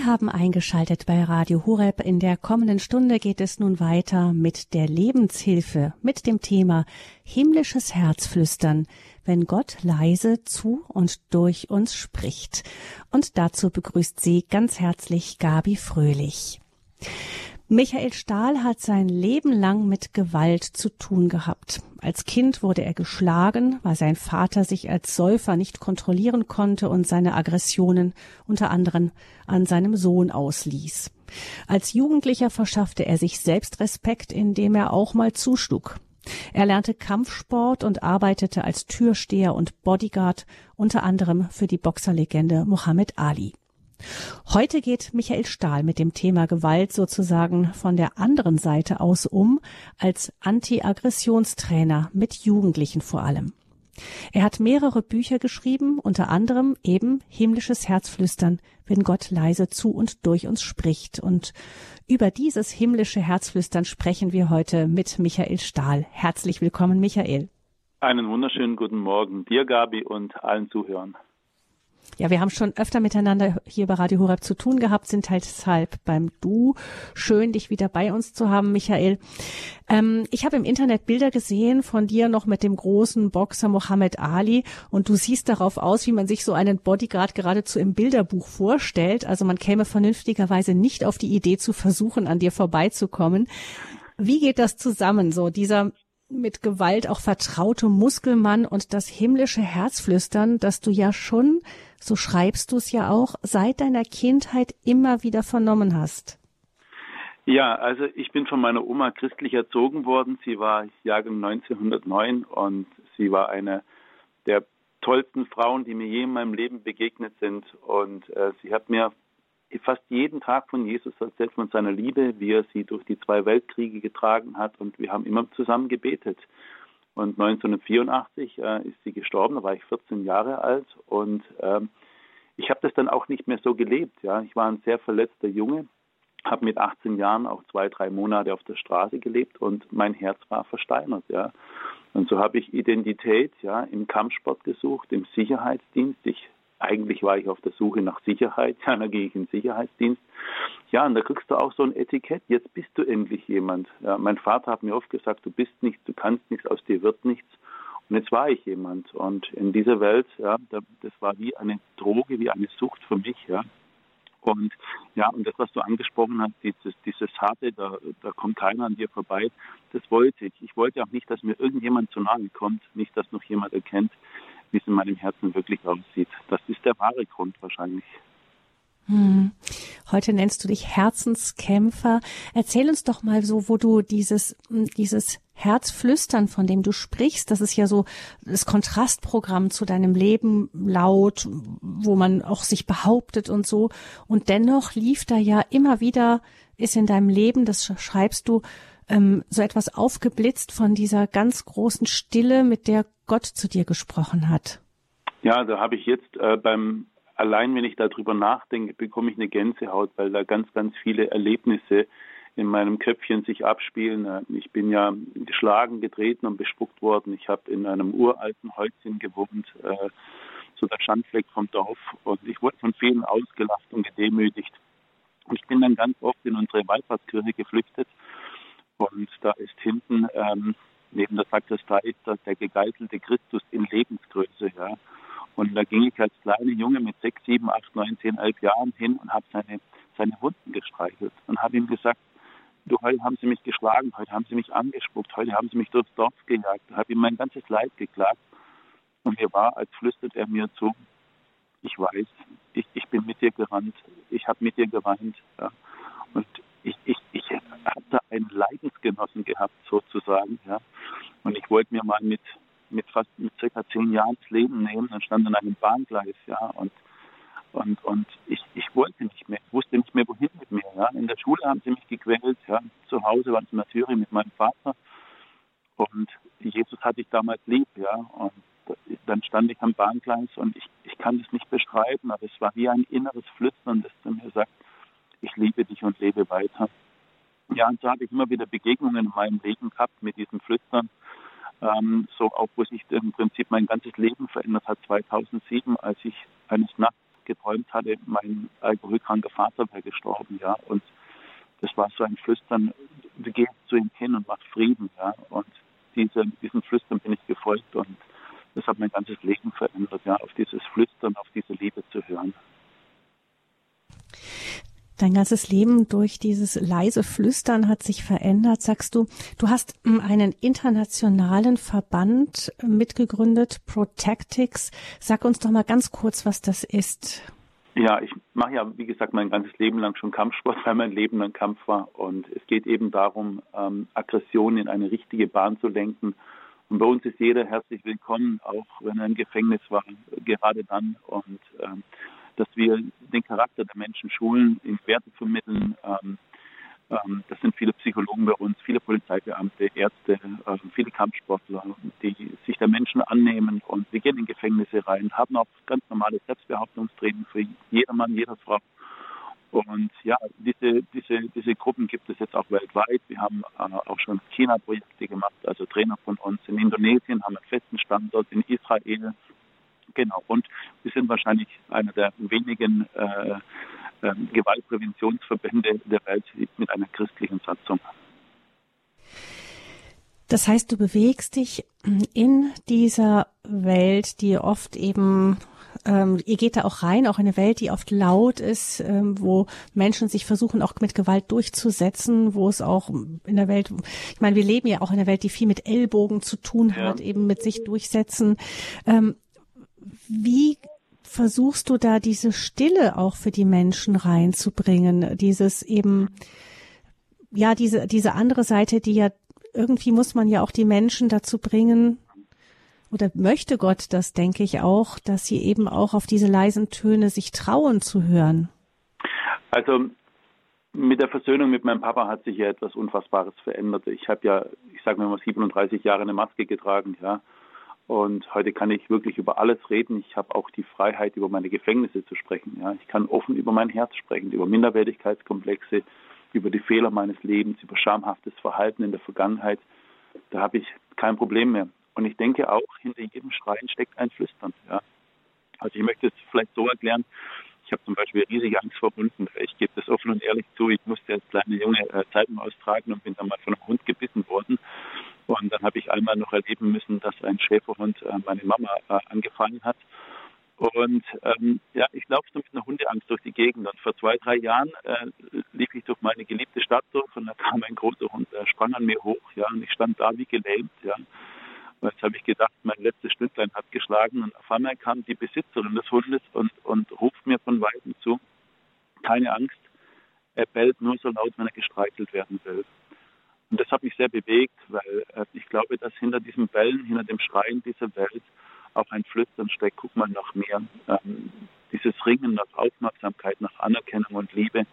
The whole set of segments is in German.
Sie haben eingeschaltet bei Radio Horeb. In der kommenden Stunde geht es nun weiter mit der Lebenshilfe, mit dem Thema himmlisches Herzflüstern, wenn Gott leise zu und durch uns spricht. Und dazu begrüßt sie ganz herzlich Gabi Fröhlich. Michael Stahl hat sein Leben lang mit Gewalt zu tun gehabt. Als Kind wurde er geschlagen, weil sein Vater sich als Säufer nicht kontrollieren konnte und seine Aggressionen unter anderem an seinem Sohn ausließ. Als Jugendlicher verschaffte er sich Selbstrespekt, indem er auch mal zuschlug. Er lernte Kampfsport und arbeitete als Türsteher und Bodyguard, unter anderem für die Boxerlegende Muhammad Ali. Heute geht Michael Stahl mit dem Thema Gewalt sozusagen von der anderen Seite aus um, als Anti-Aggressionstrainer mit Jugendlichen vor allem. Er hat mehrere Bücher geschrieben, unter anderem eben Himmlisches Herzflüstern, wenn Gott leise zu und durch uns spricht. Und über dieses himmlische Herzflüstern sprechen wir heute mit Michael Stahl. Herzlich willkommen, Michael. Einen wunderschönen guten Morgen dir, Gabi, und allen Zuhörern. Ja, wir haben schon öfter miteinander hier bei Radio Horeb zu tun gehabt, sind halt deshalb beim Du. Schön, dich wieder bei uns zu haben, Michael. Ähm, ich habe im Internet Bilder gesehen von dir noch mit dem großen Boxer Mohammed Ali und du siehst darauf aus, wie man sich so einen Bodyguard geradezu im Bilderbuch vorstellt. Also man käme vernünftigerweise nicht auf die Idee zu versuchen, an dir vorbeizukommen. Wie geht das zusammen, so dieser mit Gewalt auch vertraute Muskelmann und das himmlische Herzflüstern, das du ja schon so schreibst du es ja auch, seit deiner Kindheit immer wieder vernommen hast. Ja, also ich bin von meiner Oma christlich erzogen worden. Sie war Jahrgang 1909 und sie war eine der tollsten Frauen, die mir je in meinem Leben begegnet sind. Und äh, sie hat mir fast jeden Tag von Jesus erzählt, von seiner Liebe, wie er sie durch die zwei Weltkriege getragen hat. Und wir haben immer zusammen gebetet. Und 1984 äh, ist sie gestorben, da war ich 14 Jahre alt und ähm, ich habe das dann auch nicht mehr so gelebt. Ja, ich war ein sehr verletzter Junge, habe mit 18 Jahren auch zwei, drei Monate auf der Straße gelebt und mein Herz war versteinert. Ja, und so habe ich Identität ja im Kampfsport gesucht, im Sicherheitsdienst. Ich eigentlich war ich auf der Suche nach Sicherheit, ja, dann gehe ich in den Sicherheitsdienst. Ja, und da kriegst du auch so ein Etikett, jetzt bist du endlich jemand. Ja, mein Vater hat mir oft gesagt, du bist nichts, du kannst nichts, aus dir wird nichts. Und jetzt war ich jemand. Und in dieser Welt, ja, das war wie eine Droge, wie eine Sucht für mich, ja. Und ja, und das, was du angesprochen hast, dieses, dieses Harte, da, da kommt keiner an dir vorbei, das wollte ich. Ich wollte auch nicht, dass mir irgendjemand zu nahe kommt, nicht, dass noch jemand erkennt, wie es in meinem Herzen wirklich aussieht. Das ist der wahre Grund wahrscheinlich. Hm. Heute nennst du dich Herzenskämpfer. Erzähl uns doch mal so, wo du dieses, hm, dieses Herzflüstern, von dem du sprichst, das ist ja so das Kontrastprogramm zu deinem Leben laut, wo man auch sich behauptet und so. Und dennoch lief da ja immer wieder, ist in deinem Leben, das schreibst du, ähm, so etwas aufgeblitzt von dieser ganz großen Stille, mit der Gott zu dir gesprochen hat. Ja, da habe ich jetzt äh, beim allein wenn ich darüber nachdenke, bekomme ich eine Gänsehaut, weil da ganz, ganz viele Erlebnisse in meinem Köpfchen sich abspielen. Äh, ich bin ja geschlagen, getreten und bespuckt worden. Ich habe in einem uralten Häuschen gewohnt, äh, so der Schandfleck vom Dorf. Und ich wurde von vielen ausgelacht und gedemütigt. Und ich bin dann ganz oft in unsere Wallfahrtskirche geflüchtet. Und da ist hinten ähm, neben der Sakristei ist das der gegeißelte Christus in Lebensgröße. Ja. Und da ging ich als kleiner Junge mit sechs, sieben, acht, neun, zehn, elf Jahren hin und habe seine, seine Wunden gestreichelt und habe ihm gesagt, du, heute haben sie mich geschlagen, heute haben sie mich angespuckt, heute haben sie mich durchs Dorf gejagt. Habe ihm mein ganzes Leid geklagt. Und mir war, als flüstert er mir zu, ich weiß, ich, ich bin mit dir gerannt, ich habe mit dir geweint. Ja. Und ich, ich, ich da einen Leidensgenossen gehabt, sozusagen. Ja. Und ich wollte mir mal mit, mit fast mit circa zehn Jahren das Leben nehmen und stand an einem Bahngleis, ja, und und und ich, ich wollte nicht mehr, wusste nicht mehr wohin mit mir, ja. In der Schule haben sie mich gequält, ja. Zu Hause waren sie natürlich mit meinem Vater und Jesus hatte ich damals lieb, ja. Und dann stand ich am Bahngleis und ich, ich kann das nicht beschreiben, aber es war wie ein inneres Flüstern, das zu mir sagt, ich liebe dich und lebe weiter. Ja, und so habe ich immer wieder Begegnungen in meinem Leben gehabt mit diesem Flüstern ähm, so auch wo sich im Prinzip mein ganzes Leben verändert hat 2007, als ich eines Nachts geträumt hatte, mein alkoholkranker Vater wäre gestorben, ja. Und das war so ein Flüstern, geh zu ihm hin und mach Frieden, ja. Und diese, diesen Flüstern bin ich gefolgt und das hat mein ganzes Leben verändert, ja, auf dieses Flüstern, auf diese Liebe zu hören. Dein ganzes Leben durch dieses leise Flüstern hat sich verändert, sagst du. Du hast hm, einen internationalen Verband mitgegründet, Protectix. Sag uns doch mal ganz kurz, was das ist. Ja, ich mache ja, wie gesagt, mein ganzes Leben lang schon Kampfsport, weil mein Leben ein Kampf war. Und es geht eben darum, ähm, Aggression in eine richtige Bahn zu lenken. Und bei uns ist jeder herzlich willkommen, auch wenn er im Gefängnis war, gerade dann. Und ähm, dass wir den Charakter der Menschen schulen, in Werte vermitteln. Ähm, ähm, das sind viele Psychologen bei uns, viele Polizeibeamte, Ärzte, äh, viele Kampfsportler, die sich der Menschen annehmen. Und wir gehen in Gefängnisse rein, haben auch ganz normale Selbstbehauptungstraining für jedermann, jeder Frau. Und ja, diese, diese, diese Gruppen gibt es jetzt auch weltweit. Wir haben äh, auch schon China-Projekte gemacht, also Trainer von uns. In Indonesien haben einen festen Standort, in Israel, Genau. Und wir sind wahrscheinlich einer der wenigen äh, äh, Gewaltpräventionsverbände der Welt mit einer christlichen Satzung. Das heißt, du bewegst dich in dieser Welt, die oft eben, ähm, ihr geht da auch rein, auch in eine Welt, die oft laut ist, ähm, wo Menschen sich versuchen, auch mit Gewalt durchzusetzen, wo es auch in der Welt, ich meine, wir leben ja auch in einer Welt, die viel mit Ellbogen zu tun hat, ja. eben mit sich durchsetzen. Ähm, wie versuchst du da diese Stille auch für die Menschen reinzubringen? Dieses eben, ja, diese, diese andere Seite, die ja, irgendwie muss man ja auch die Menschen dazu bringen, oder möchte Gott das, denke ich auch, dass sie eben auch auf diese leisen Töne sich trauen zu hören? Also mit der Versöhnung mit meinem Papa hat sich ja etwas Unfassbares verändert. Ich habe ja, ich sage mal 37 Jahre eine Maske getragen, ja. Und heute kann ich wirklich über alles reden. Ich habe auch die Freiheit, über meine Gefängnisse zu sprechen. Ja, ich kann offen über mein Herz sprechen, über Minderwertigkeitskomplexe, über die Fehler meines Lebens, über schamhaftes Verhalten in der Vergangenheit. Da habe ich kein Problem mehr. Und ich denke auch, hinter jedem Schreien steckt ein Flüstern. Ja. Also ich möchte es vielleicht so erklären, ich habe zum Beispiel riesige Angst vor Hunden. Ich gebe das offen und ehrlich zu. Ich musste als kleine Junge äh, Zeitung austragen und bin dann mal von einem Hund gebissen worden. Und dann habe ich einmal noch erleben müssen, dass ein Schäferhund äh, meine Mama äh, angefallen hat. Und ähm, ja, ich laufe so mit einer Hundeangst durch die Gegend. Und vor zwei, drei Jahren äh, lief ich durch meine geliebte Stadt durch und da kam ein großer Hund, der sprang an mir hoch, ja, und ich stand da wie gelähmt, ja. Und jetzt habe ich gedacht, mein letztes Stücklein hat geschlagen und auf einmal kam die Besitzerin des Hundes und, und ruft mir von Weitem zu, keine Angst, er bellt nur so laut, wenn er gestreichelt werden will. Und das hat mich sehr bewegt, weil äh, ich glaube, dass hinter diesem Bellen, hinter dem Schreien dieser Welt auch ein Flüstern steckt, guck mal nach mehr. Ähm, dieses Ringen nach Aufmerksamkeit, nach Anerkennung und Liebe.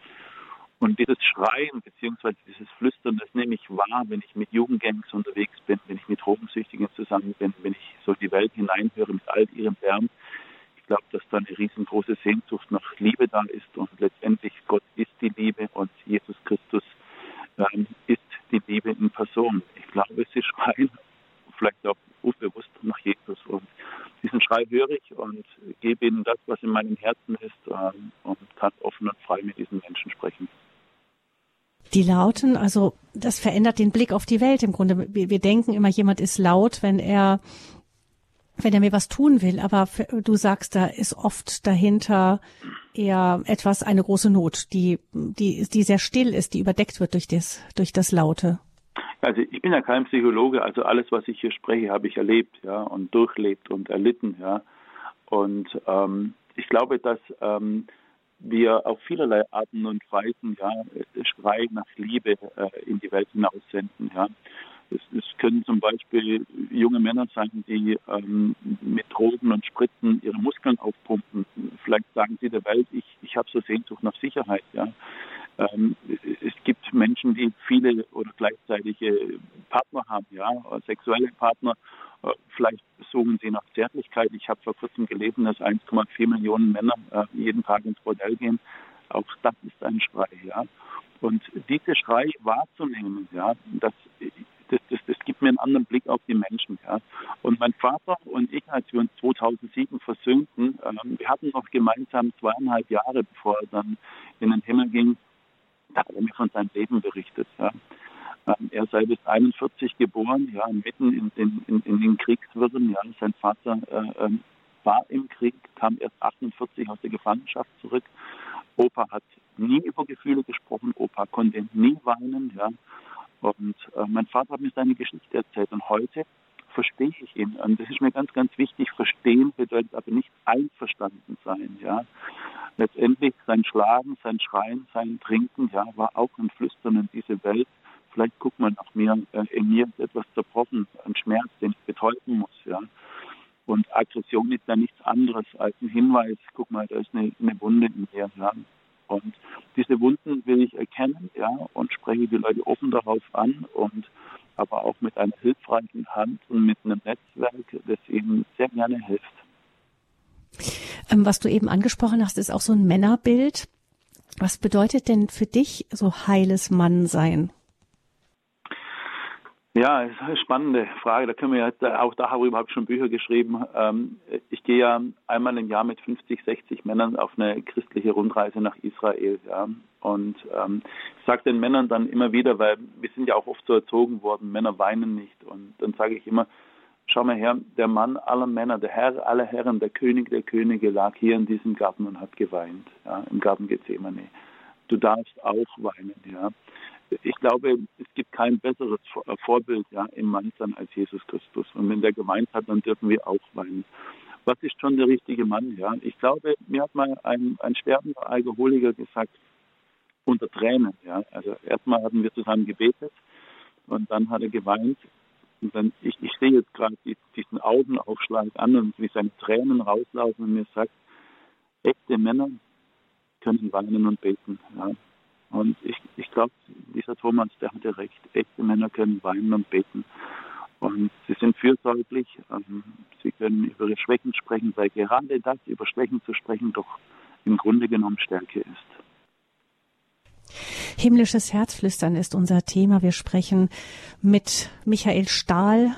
Und dieses Schreien bzw. dieses Flüstern, das nehme ich wahr, wenn ich mit Jugendgangs unterwegs bin, wenn ich mit Drogensüchtigen zusammen bin, wenn ich so die Welt hineinhöre mit all ihrem Lärm. Ich glaube, dass da eine riesengroße Sehnsucht nach Liebe da ist und letztendlich Gott ist die Liebe und Jesus Christus ähm, in Person. Ich glaube, sie schreien vielleicht auch unbewusst nach Jesus. Und diesen Schrei höre ich und gebe ihnen das, was in meinem Herzen ist ähm, und kann offen und frei mit diesen Menschen sprechen. Die Lauten, also das verändert den Blick auf die Welt im Grunde. Wir, wir denken immer, jemand ist laut, wenn er wenn er mir was tun will, aber du sagst, da ist oft dahinter eher etwas, eine große Not, die, die, die sehr still ist, die überdeckt wird durch das, durch das Laute. Also ich bin ja kein Psychologe, also alles, was ich hier spreche, habe ich erlebt, ja, und durchlebt und erlitten, ja. Und ähm, ich glaube, dass ähm, wir auf vielerlei Arten und Weisen ja Schrei nach Liebe äh, in die Welt hinaussenden, ja. Es, es, können zum Beispiel junge Männer sein, die ähm, mit Drogen und Spritzen ihre Muskeln aufpumpen. Vielleicht sagen sie der Welt, ich, ich habe so Sehnsucht nach Sicherheit. Ja. Ähm, es gibt Menschen, die viele oder gleichzeitige Partner haben, ja, sexuelle Partner. Äh, vielleicht suchen sie nach Zärtlichkeit. Ich habe vor kurzem gelesen, dass 1,4 Millionen Männer äh, jeden Tag ins Bordell gehen. Auch das ist ein Schrei, ja. Und diese Schrei wahrzunehmen, ja, das das, das, das gibt mir einen anderen Blick auf die Menschen. Ja. Und mein Vater und ich, als wir uns 2007 versöhnten, ähm, wir hatten noch gemeinsam zweieinhalb Jahre, bevor er dann in den Himmel ging, da hat er mir von seinem Leben berichtet. Ja. Ähm, er sei bis 41 geboren, ja, mitten in, in, in, den Kriegswirren. Ja. Sein Vater äh, äh, war im Krieg, kam erst 48 aus der Gefangenschaft zurück. Opa hat nie über Gefühle gesprochen, Opa konnte nie weinen. Ja. Und äh, mein Vater hat mir seine Geschichte erzählt. Und heute verstehe ich ihn. Und das ist mir ganz, ganz wichtig. Verstehen bedeutet aber nicht einverstanden sein. Ja. Letztendlich sein Schlagen, sein Schreien, sein Trinken, ja, war auch ein Flüstern in diese Welt. Vielleicht guckt man nach mir, äh, in mir ist etwas zerbrochen, ein Schmerz, den ich betäuben muss. Ja. Und Aggression ist ja nichts anderes als ein Hinweis, guck mal, da ist eine, eine Wunde in mir. Ja. Und diese Wunden will ich erkennen, ja, und spreche die Leute offen darauf an und aber auch mit einer hilfreichen Hand und mit einem Netzwerk, das ihnen sehr gerne hilft. Ähm, was du eben angesprochen hast, ist auch so ein Männerbild. Was bedeutet denn für dich so heiles Mannsein? Ja, spannende Frage. Da können wir ja, auch darüber habe ich schon Bücher geschrieben. Ähm, ich gehe ja einmal im Jahr mit 50, 60 Männern auf eine christliche Rundreise nach Israel. Ja. Und ähm, ich sage den Männern dann immer wieder, weil wir sind ja auch oft so erzogen worden, Männer weinen nicht. Und dann sage ich immer, schau mal her, der Mann aller Männer, der Herr aller Herren, der König der Könige lag hier in diesem Garten und hat geweint, ja, im Garten Gethsemane. Du darfst auch weinen, ja ich glaube, es gibt kein besseres äh, Vorbild ja, im Mannsein als Jesus Christus. Und wenn der gemeint hat, dann dürfen wir auch weinen. Was ist schon der richtige Mann? Ja, ich glaube, mir hat mal ein, ein sterbender Alkoholiker gesagt, unter Tränen. Ja, also erstmal hatten wir zusammen gebetet und dann hat er geweint. Und dann, ich, ich sehe jetzt gerade diesen Augenaufschlag an und wie seine Tränen rauslaufen und mir sagt, echte Männer können weinen und beten. Ja. Und ich, ich glaube, dieser Thomas, der hatte recht. Echte Männer können weinen und beten. Und sie sind fürsorglich. Ähm, sie können über ihre Schwächen sprechen, weil gerade das, über Schwächen zu sprechen, doch im Grunde genommen Stärke ist. Himmlisches Herzflüstern ist unser Thema. Wir sprechen mit Michael Stahl,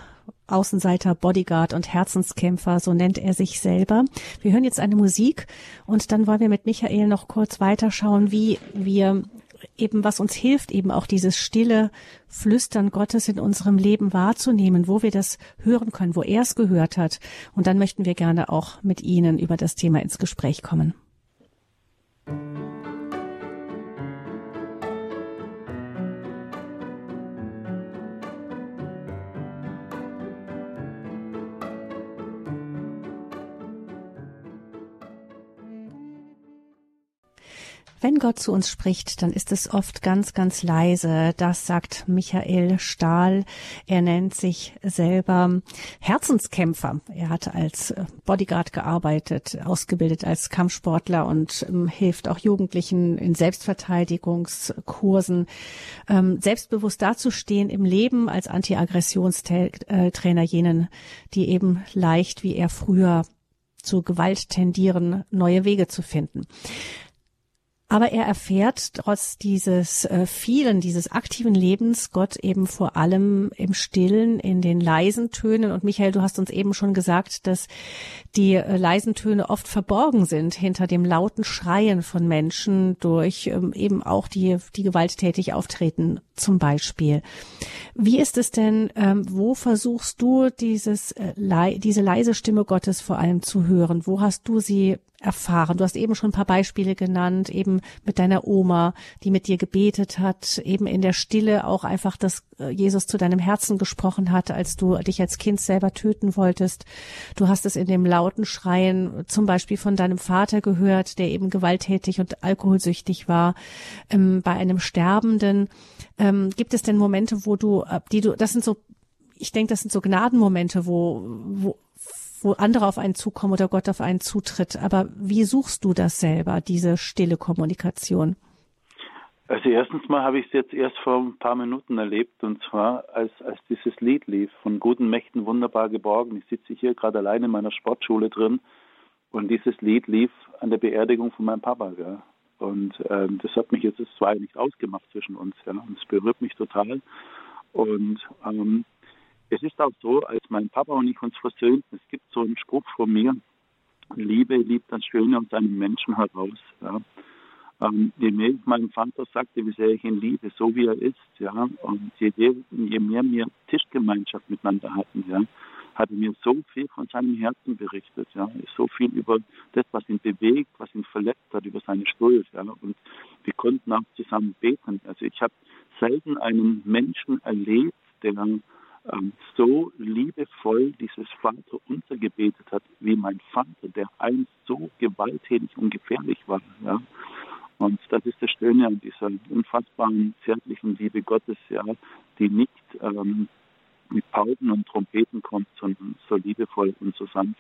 Außenseiter, Bodyguard und Herzenskämpfer, so nennt er sich selber. Wir hören jetzt eine Musik und dann wollen wir mit Michael noch kurz weiterschauen, wie wir eben was uns hilft, eben auch dieses stille Flüstern Gottes in unserem Leben wahrzunehmen, wo wir das hören können, wo er es gehört hat. Und dann möchten wir gerne auch mit Ihnen über das Thema ins Gespräch kommen. Wenn Gott zu uns spricht, dann ist es oft ganz, ganz leise. Das sagt Michael Stahl. Er nennt sich selber Herzenskämpfer. Er hat als Bodyguard gearbeitet, ausgebildet als Kampfsportler und ähm, hilft auch Jugendlichen in Selbstverteidigungskursen, ähm, selbstbewusst dazustehen im Leben als Anti-Aggressionstrainer jenen, die eben leicht wie er früher zu Gewalt tendieren, neue Wege zu finden. Aber er erfährt trotz dieses äh, vielen, dieses aktiven Lebens Gott eben vor allem im Stillen, in den leisen Tönen. Und Michael, du hast uns eben schon gesagt, dass die äh, leisen Töne oft verborgen sind hinter dem lauten Schreien von Menschen durch ähm, eben auch die, die gewalttätig auftreten zum Beispiel. Wie ist es denn, ähm, wo versuchst du dieses, äh, diese leise Stimme Gottes vor allem zu hören? Wo hast du sie erfahren? Du hast eben schon ein paar Beispiele genannt, eben mit deiner Oma, die mit dir gebetet hat, eben in der Stille auch einfach, dass äh, Jesus zu deinem Herzen gesprochen hat, als du dich als Kind selber töten wolltest. Du hast es in dem lauten Schreien zum Beispiel von deinem Vater gehört, der eben gewalttätig und alkoholsüchtig war, ähm, bei einem Sterbenden. Ähm, gibt es denn Momente, wo du, äh, die du, das sind so ich denke, das sind so Gnadenmomente, wo, wo, wo andere auf einen zukommen oder Gott auf einen zutritt. Aber wie suchst du das selber, diese stille Kommunikation? Also erstens mal habe ich es jetzt erst vor ein paar Minuten erlebt und zwar als, als dieses Lied lief, von guten Mächten wunderbar geborgen. Ich sitze hier gerade alleine in meiner Sportschule drin und dieses Lied lief an der Beerdigung von meinem Papa. Ja. Und ähm, das hat mich jetzt zwar nicht ausgemacht zwischen uns, ja. Und es berührt mich total. Und ähm, es ist auch so, als mein Papa und ich uns versöhnten, es gibt so einen Spruch von mir, Liebe liebt das Schöne aus einem Menschen heraus. Ja. Ähm, je mehr ich meinem Vater sagte, wie sehr ich ihn liebe, so wie er ist, ja, und je, je mehr wir Tischgemeinschaft miteinander hatten, ja, hat mir so viel von seinem Herzen berichtet, ja, so viel über das, was ihn bewegt, was ihn verletzt hat, über seine Schuld, ja, und wir konnten auch zusammen beten. Also ich habe selten einen Menschen erlebt, der ähm, so liebevoll dieses Vater unser gebetet hat, wie mein Vater, der einst so gewalttätig und gefährlich war. Ja. Und das ist das Schöne an dieser unfassbaren, zärtlichen Liebe Gottes, ja, die nicht ähm, mit Pauken und Trompeten kommt, sondern so liebevoll und so sanft.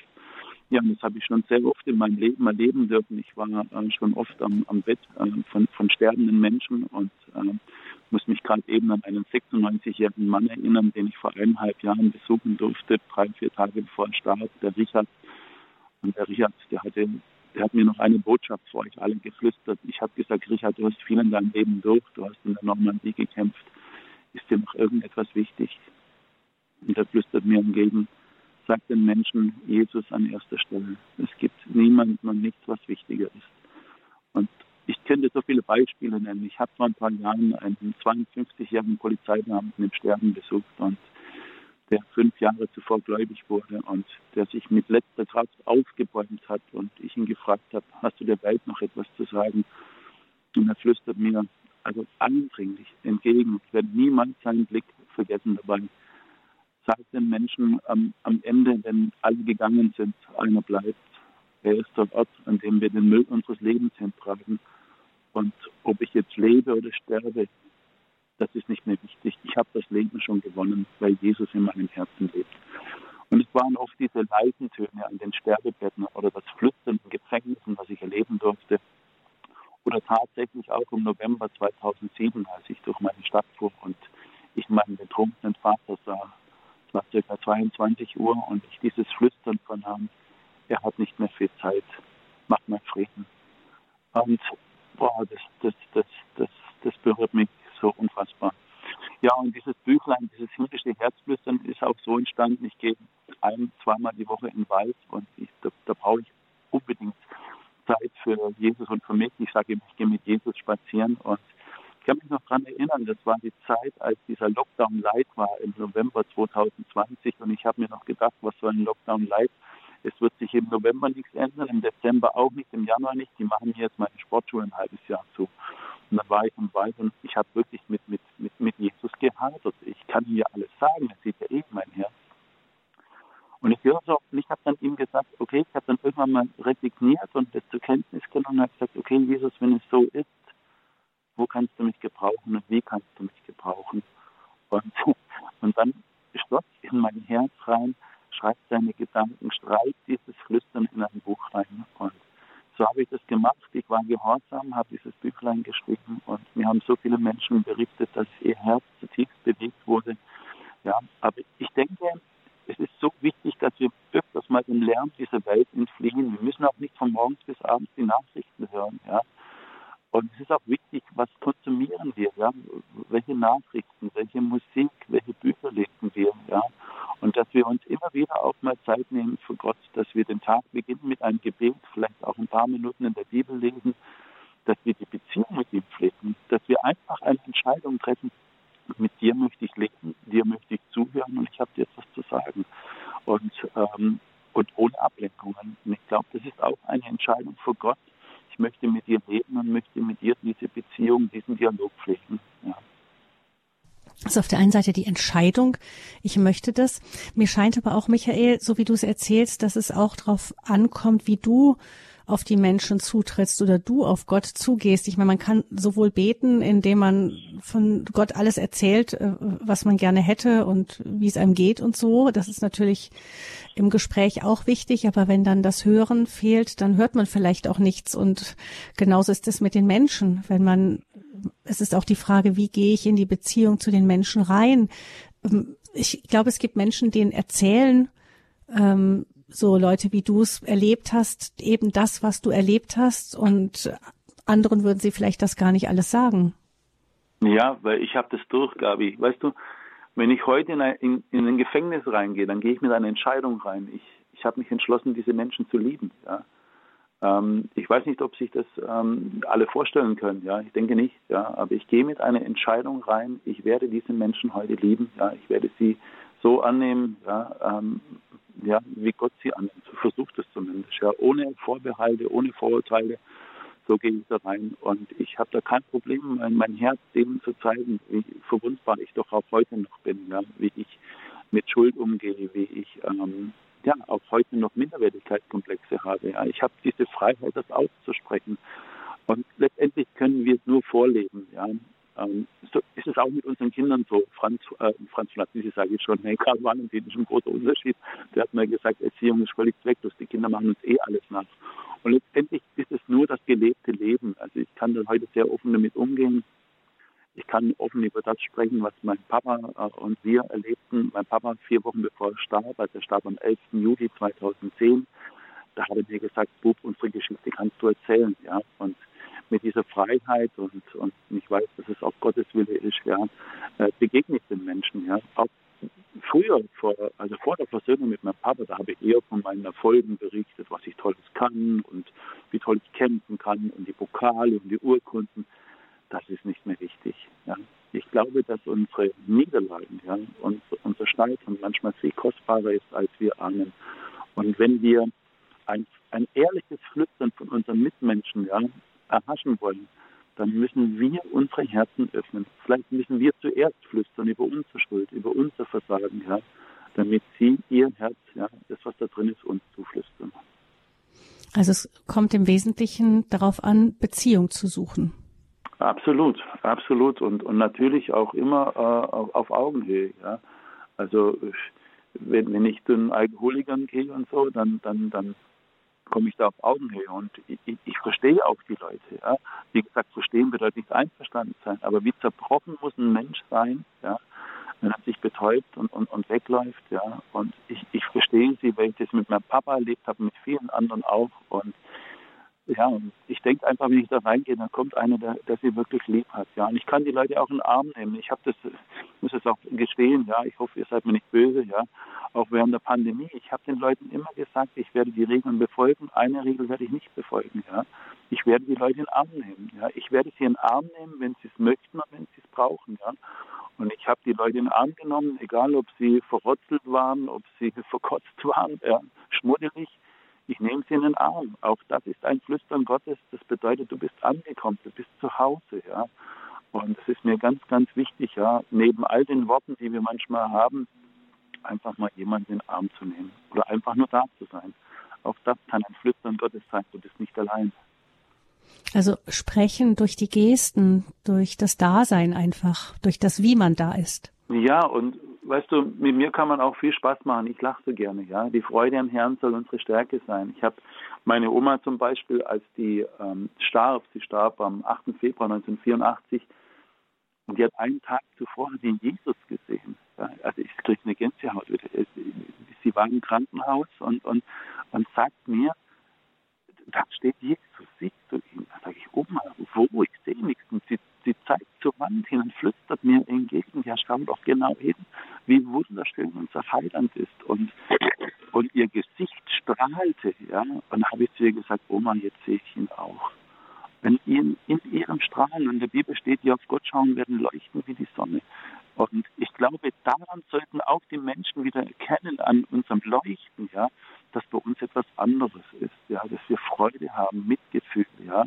Ja, und das habe ich schon sehr oft in meinem Leben erleben dürfen. Ich war äh, schon oft am, am Bett äh, von, von sterbenden Menschen und äh, muss mich gerade eben an einen 96-jährigen Mann erinnern, den ich vor eineinhalb Jahren besuchen durfte, drei, vier Tage bevor er starb, der Richard. Und der Richard, der hatte, der hat mir noch eine Botschaft vor euch alle geflüstert. Ich habe gesagt, Richard, du hast viel in deinem Leben durch, du hast in der Normandie gekämpft. Ist dir noch irgendetwas wichtig? Und er flüstert mir entgegen, sagt den Menschen Jesus an erster Stelle. Es gibt niemanden und nichts, was wichtiger ist. Und ich könnte so viele Beispiele nennen. Ich habe vor ein paar Jahren einen 52-jährigen Polizeibeamten im Sterben besucht und der fünf Jahre zuvor gläubig wurde und der sich mit letzter Kraft aufgebäumt hat und ich ihn gefragt habe, hast du der Welt noch etwas zu sagen? Und er flüstert mir also eindringlich entgegen, ich werde niemals seinen Blick vergessen dabei. Sagt den Menschen am, am Ende, wenn alle gegangen sind, einer bleibt. Er ist der Ort, an dem wir den Müll unseres Lebens hintragen. Und ob ich jetzt lebe oder sterbe, das ist nicht mehr wichtig. Ich habe das Leben schon gewonnen, weil Jesus in meinem Herzen lebt. Und es waren oft diese leisen Töne an den Sterbebetten oder das Flüstern in Gefängnissen, was ich erleben durfte. Oder tatsächlich auch im November 2007, als ich durch meine Stadt fuhr und ich meinen betrunkenen Vater sah. Es war ca. 22 Uhr und ich dieses Flüstern vernahm, er hat nicht mehr viel Zeit, mach mal Frieden. Und boah, das, das, das, das, das berührt mich so unfassbar. Ja, und dieses Büchlein, dieses himmlische Herzflüstern ist auch so entstanden. Ich gehe ein, zweimal die Woche in den Wald und ich, da, da brauche ich unbedingt Zeit für Jesus und für mich. Ich sage, ich gehe mit Jesus spazieren und ich kann mich noch daran erinnern, das war die Zeit, als dieser Lockdown Light war im November 2020 und ich habe mir noch gedacht, was soll ein Lockdown Light es wird sich im November nichts ändern, im Dezember auch nicht, im Januar nicht. Die machen jetzt meine Sportschuhe ein halbes Jahr zu. Und dann war ich im Wald und ich habe wirklich mit, mit, mit, mit Jesus gehadert. Ich kann ja alles sagen, er sieht ja eh mein Herz. Und ich höre so, und ich habe dann ihm gesagt, okay, ich habe dann irgendwann mal resigniert und das zur Kenntnis genommen und habe gesagt, okay, Jesus, wenn es so ist, wo kannst du mich gebrauchen und wie kannst du mich gebrauchen? Und, und dann schloss in mein Herz rein, schreibt seine Gedanken, schreibt dieses Flüstern in ein Buch rein. Und so habe ich das gemacht. Ich war gehorsam, habe dieses Büchlein geschrieben und mir haben so viele Menschen berichtet, dass ihr Herz zutiefst bewegt wurde. Ja, aber ich denke, es ist so wichtig, dass wir öfters mal den Lärm dieser Welt entfliehen. Wir müssen auch nicht von morgens bis abends die Nachrichten hören. Ja. Und es ist auch wichtig, was konsumieren wir, ja? welche Nachrichten, welche Musik, welche Bücher lesen wir, ja? Und dass wir uns immer wieder auch mal Zeit nehmen für Gott, dass wir den Tag beginnen mit einem Gebet, vielleicht auch ein paar Minuten in der Bibel lesen, dass wir die Beziehung mit ihm pflegen, dass wir einfach eine Entscheidung treffen, mit dir möchte ich leben, dir möchte ich zuhören und ich habe dir etwas zu sagen. Und, ähm, und ohne Ablenkungen. Und ich glaube, das ist auch eine Entscheidung für Gott, möchte mit ihr leben und möchte mit ihr diese Beziehung, diesen Dialog pflegen. Ja. Das ist auf der einen Seite die Entscheidung, ich möchte das. Mir scheint aber auch, Michael, so wie du es erzählst, dass es auch darauf ankommt, wie du auf die Menschen zutrittst oder du auf Gott zugehst. Ich meine, man kann sowohl beten, indem man von Gott alles erzählt, äh, was man gerne hätte und wie es einem geht und so. Das ist natürlich im Gespräch auch wichtig, aber wenn dann das Hören fehlt, dann hört man vielleicht auch nichts. Und genauso ist es mit den Menschen. Wenn man, es ist auch die Frage, wie gehe ich in die Beziehung zu den Menschen rein? Ähm, ich glaube, es gibt Menschen, denen erzählen, ähm, so Leute wie du es erlebt hast, eben das, was du erlebt hast und anderen würden sie vielleicht das gar nicht alles sagen. Ja, weil ich habe das durch, Gabi. Weißt du, Wenn ich heute in ein, in, in ein Gefängnis reingehe, dann gehe ich mit einer Entscheidung rein. Ich, ich habe mich entschlossen, diese Menschen zu lieben. Ja. Ähm, ich weiß nicht, ob sich das ähm, alle vorstellen können. Ja, ich denke nicht. Ja, aber ich gehe mit einer Entscheidung rein. Ich werde diese Menschen heute lieben. Ja, ich werde sie so annehmen. Ja, ähm, ja, wie Gott sie annimmt. Versucht es zumindest. Ja, ohne Vorbehalte, ohne Vorurteile. So gehe ich da rein. Und ich habe da kein Problem, mein, mein Herz denen zu zeigen, wie verwundbar ich doch auch heute noch bin. Ja, wie ich mit Schuld umgehe, wie ich ähm, ja, auch heute noch Minderwertigkeitskomplexe habe. Ja. Ich habe diese Freiheit, das auszusprechen. Und letztendlich können wir es nur vorleben. Ja. Ähm, so ist es auch mit unseren Kindern so. Franz, äh, Franz Flatzisi sage ich schon, hey, Karl Valentin ist ein großer Unterschied. Der hat mir gesagt, Erziehung ist völlig zwecklos. Die Kinder machen uns eh alles nach. Und letztendlich ist es nur das gelebte Leben. Also ich kann dann heute sehr offen damit umgehen. Ich kann offen über das sprechen, was mein Papa äh, und wir erlebten. Mein Papa vier Wochen bevor er starb, also er starb am 11. Juli 2010, da hat er mir gesagt, Bub, unsere Geschichte kannst du erzählen. Ja? Und mit dieser Freiheit und, und ich weiß, dass es auch Gottes Wille ist, ja, äh, ich den Menschen. Ja? Auch früher, vor, also vor der Versöhnung mit meinem Papa, da habe ich eher von meinen Erfolgen berichtet, was ich Tolles kann und wie toll ich kämpfen kann und die Pokale und die Urkunden das ist nicht mehr wichtig. Ja. Ich glaube, dass unsere Niederlagen, ja, und unser Scheitern manchmal viel kostbarer ist, als wir ahnen. Und wenn wir ein, ein ehrliches Flüstern von unseren Mitmenschen ja, erhaschen wollen, dann müssen wir unsere Herzen öffnen. Vielleicht müssen wir zuerst flüstern über unsere Schuld, über unser Versagen, ja, damit sie ihr Herz, ja, das, was da drin ist, uns zuflüstern. Also es kommt im Wesentlichen darauf an, Beziehung zu suchen. Absolut, absolut und, und natürlich auch immer äh, auf, auf, Augenhöhe. Ja. Also wenn, wenn ich zu den Alkoholikern gehe und so, dann, dann, dann komme ich da auf Augenhöhe und ich, ich, verstehe auch die Leute. Ja. Wie gesagt, verstehen bedeutet nicht einverstanden sein, aber wie zerbrochen muss ein Mensch sein, ja, wenn er sich betäubt und, und, und wegläuft. Ja. Und ich, ich verstehe sie, weil ich das mit meinem Papa erlebt habe, mit vielen anderen auch und ja, ich denke einfach, wenn ich da reingehe, dann kommt einer, der, der sie wirklich lieb hat. Ja, und ich kann die Leute auch in den Arm nehmen. Ich habe das, muss es auch gestehen, ja, ich hoffe, ihr seid mir nicht böse, ja, auch während der Pandemie. Ich habe den Leuten immer gesagt, ich werde die Regeln befolgen. Eine Regel werde ich nicht befolgen, ja. Ich werde die Leute in den Arm nehmen, ja. Ich werde sie in den Arm nehmen, wenn sie es möchten und wenn sie es brauchen, ja. Und ich habe die Leute in den Arm genommen, egal ob sie verrotzelt waren, ob sie verkotzt waren, ja, schmuddelig ich nehme sie in den Arm. Auch das ist ein Flüstern Gottes. Das bedeutet, du bist angekommen, du bist zu Hause, ja. Und es ist mir ganz, ganz wichtig, ja, neben all den Worten, die wir manchmal haben, einfach mal jemanden in den Arm zu nehmen oder einfach nur da zu sein. Auch das kann ein Flüstern Gottes sein. Du bist nicht allein. Also sprechen durch die Gesten, durch das Dasein einfach, durch das, wie man da ist. Ja, und weißt du, mit mir kann man auch viel Spaß machen. Ich lache so gerne, ja. Die Freude am Herrn soll unsere Stärke sein. Ich habe meine Oma zum Beispiel, als die ähm, starb, sie starb am 8. Februar 1984, und die hat einen Tag zuvor den Jesus gesehen. Ja. Also ich kriege eine Gänsehaut. Sie war im Krankenhaus und, und, und sagt mir, da steht Jesus, siehst du ihn? Da sage ich, Oma, wo? Ich sehe nichts. Und sie, sie zeigt zur Wand hin und flüstert mir entgegen, ja, schau doch genau hin wie wunderschön unser Heiland ist. Und, und ihr Gesicht strahlte, ja. Und habe ich zu ihr gesagt, Oma, jetzt sehe ich ihn auch. Wenn ihr in ihrem Strahlen, und in der Bibel steht, die auf Gott schauen werden, leuchten wie die Sonne. Und ich glaube, daran sollten auch die Menschen wieder erkennen, an unserem Leuchten, ja, dass bei uns etwas anderes ist, ja, dass wir Freude haben, Mitgefühl, ja,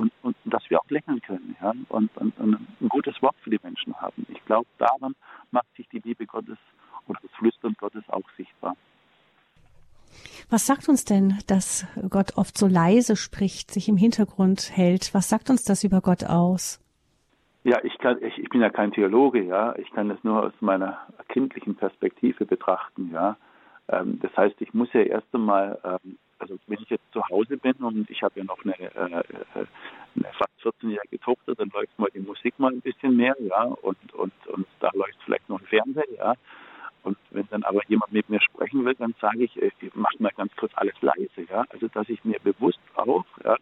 und, und dass wir auch lächeln können, ja, und, und, und ein gutes Wort für die Menschen haben. Ich glaube, daran macht sich die Liebe Gottes oder das Flüstern Gottes auch sichtbar. Was sagt uns denn, dass Gott oft so leise spricht, sich im Hintergrund hält? Was sagt uns das über Gott aus? Ja, ich kann, ich, ich bin ja kein Theologe, ja. Ich kann das nur aus meiner kindlichen Perspektive betrachten, ja. Ähm, das heißt, ich muss ja erst einmal, ähm, also wenn ich jetzt zu Hause bin und ich habe ja noch eine, äh, äh eine fast 14-jährige Tochter, dann läuft mal die Musik mal ein bisschen mehr, ja, und, und, und da läuft vielleicht noch ein Fernseher, ja. Und wenn dann aber jemand mit mir sprechen will, dann sage ich, äh, ich mache mal ganz kurz alles leise, ja. Also dass ich mir bewusst auch ja,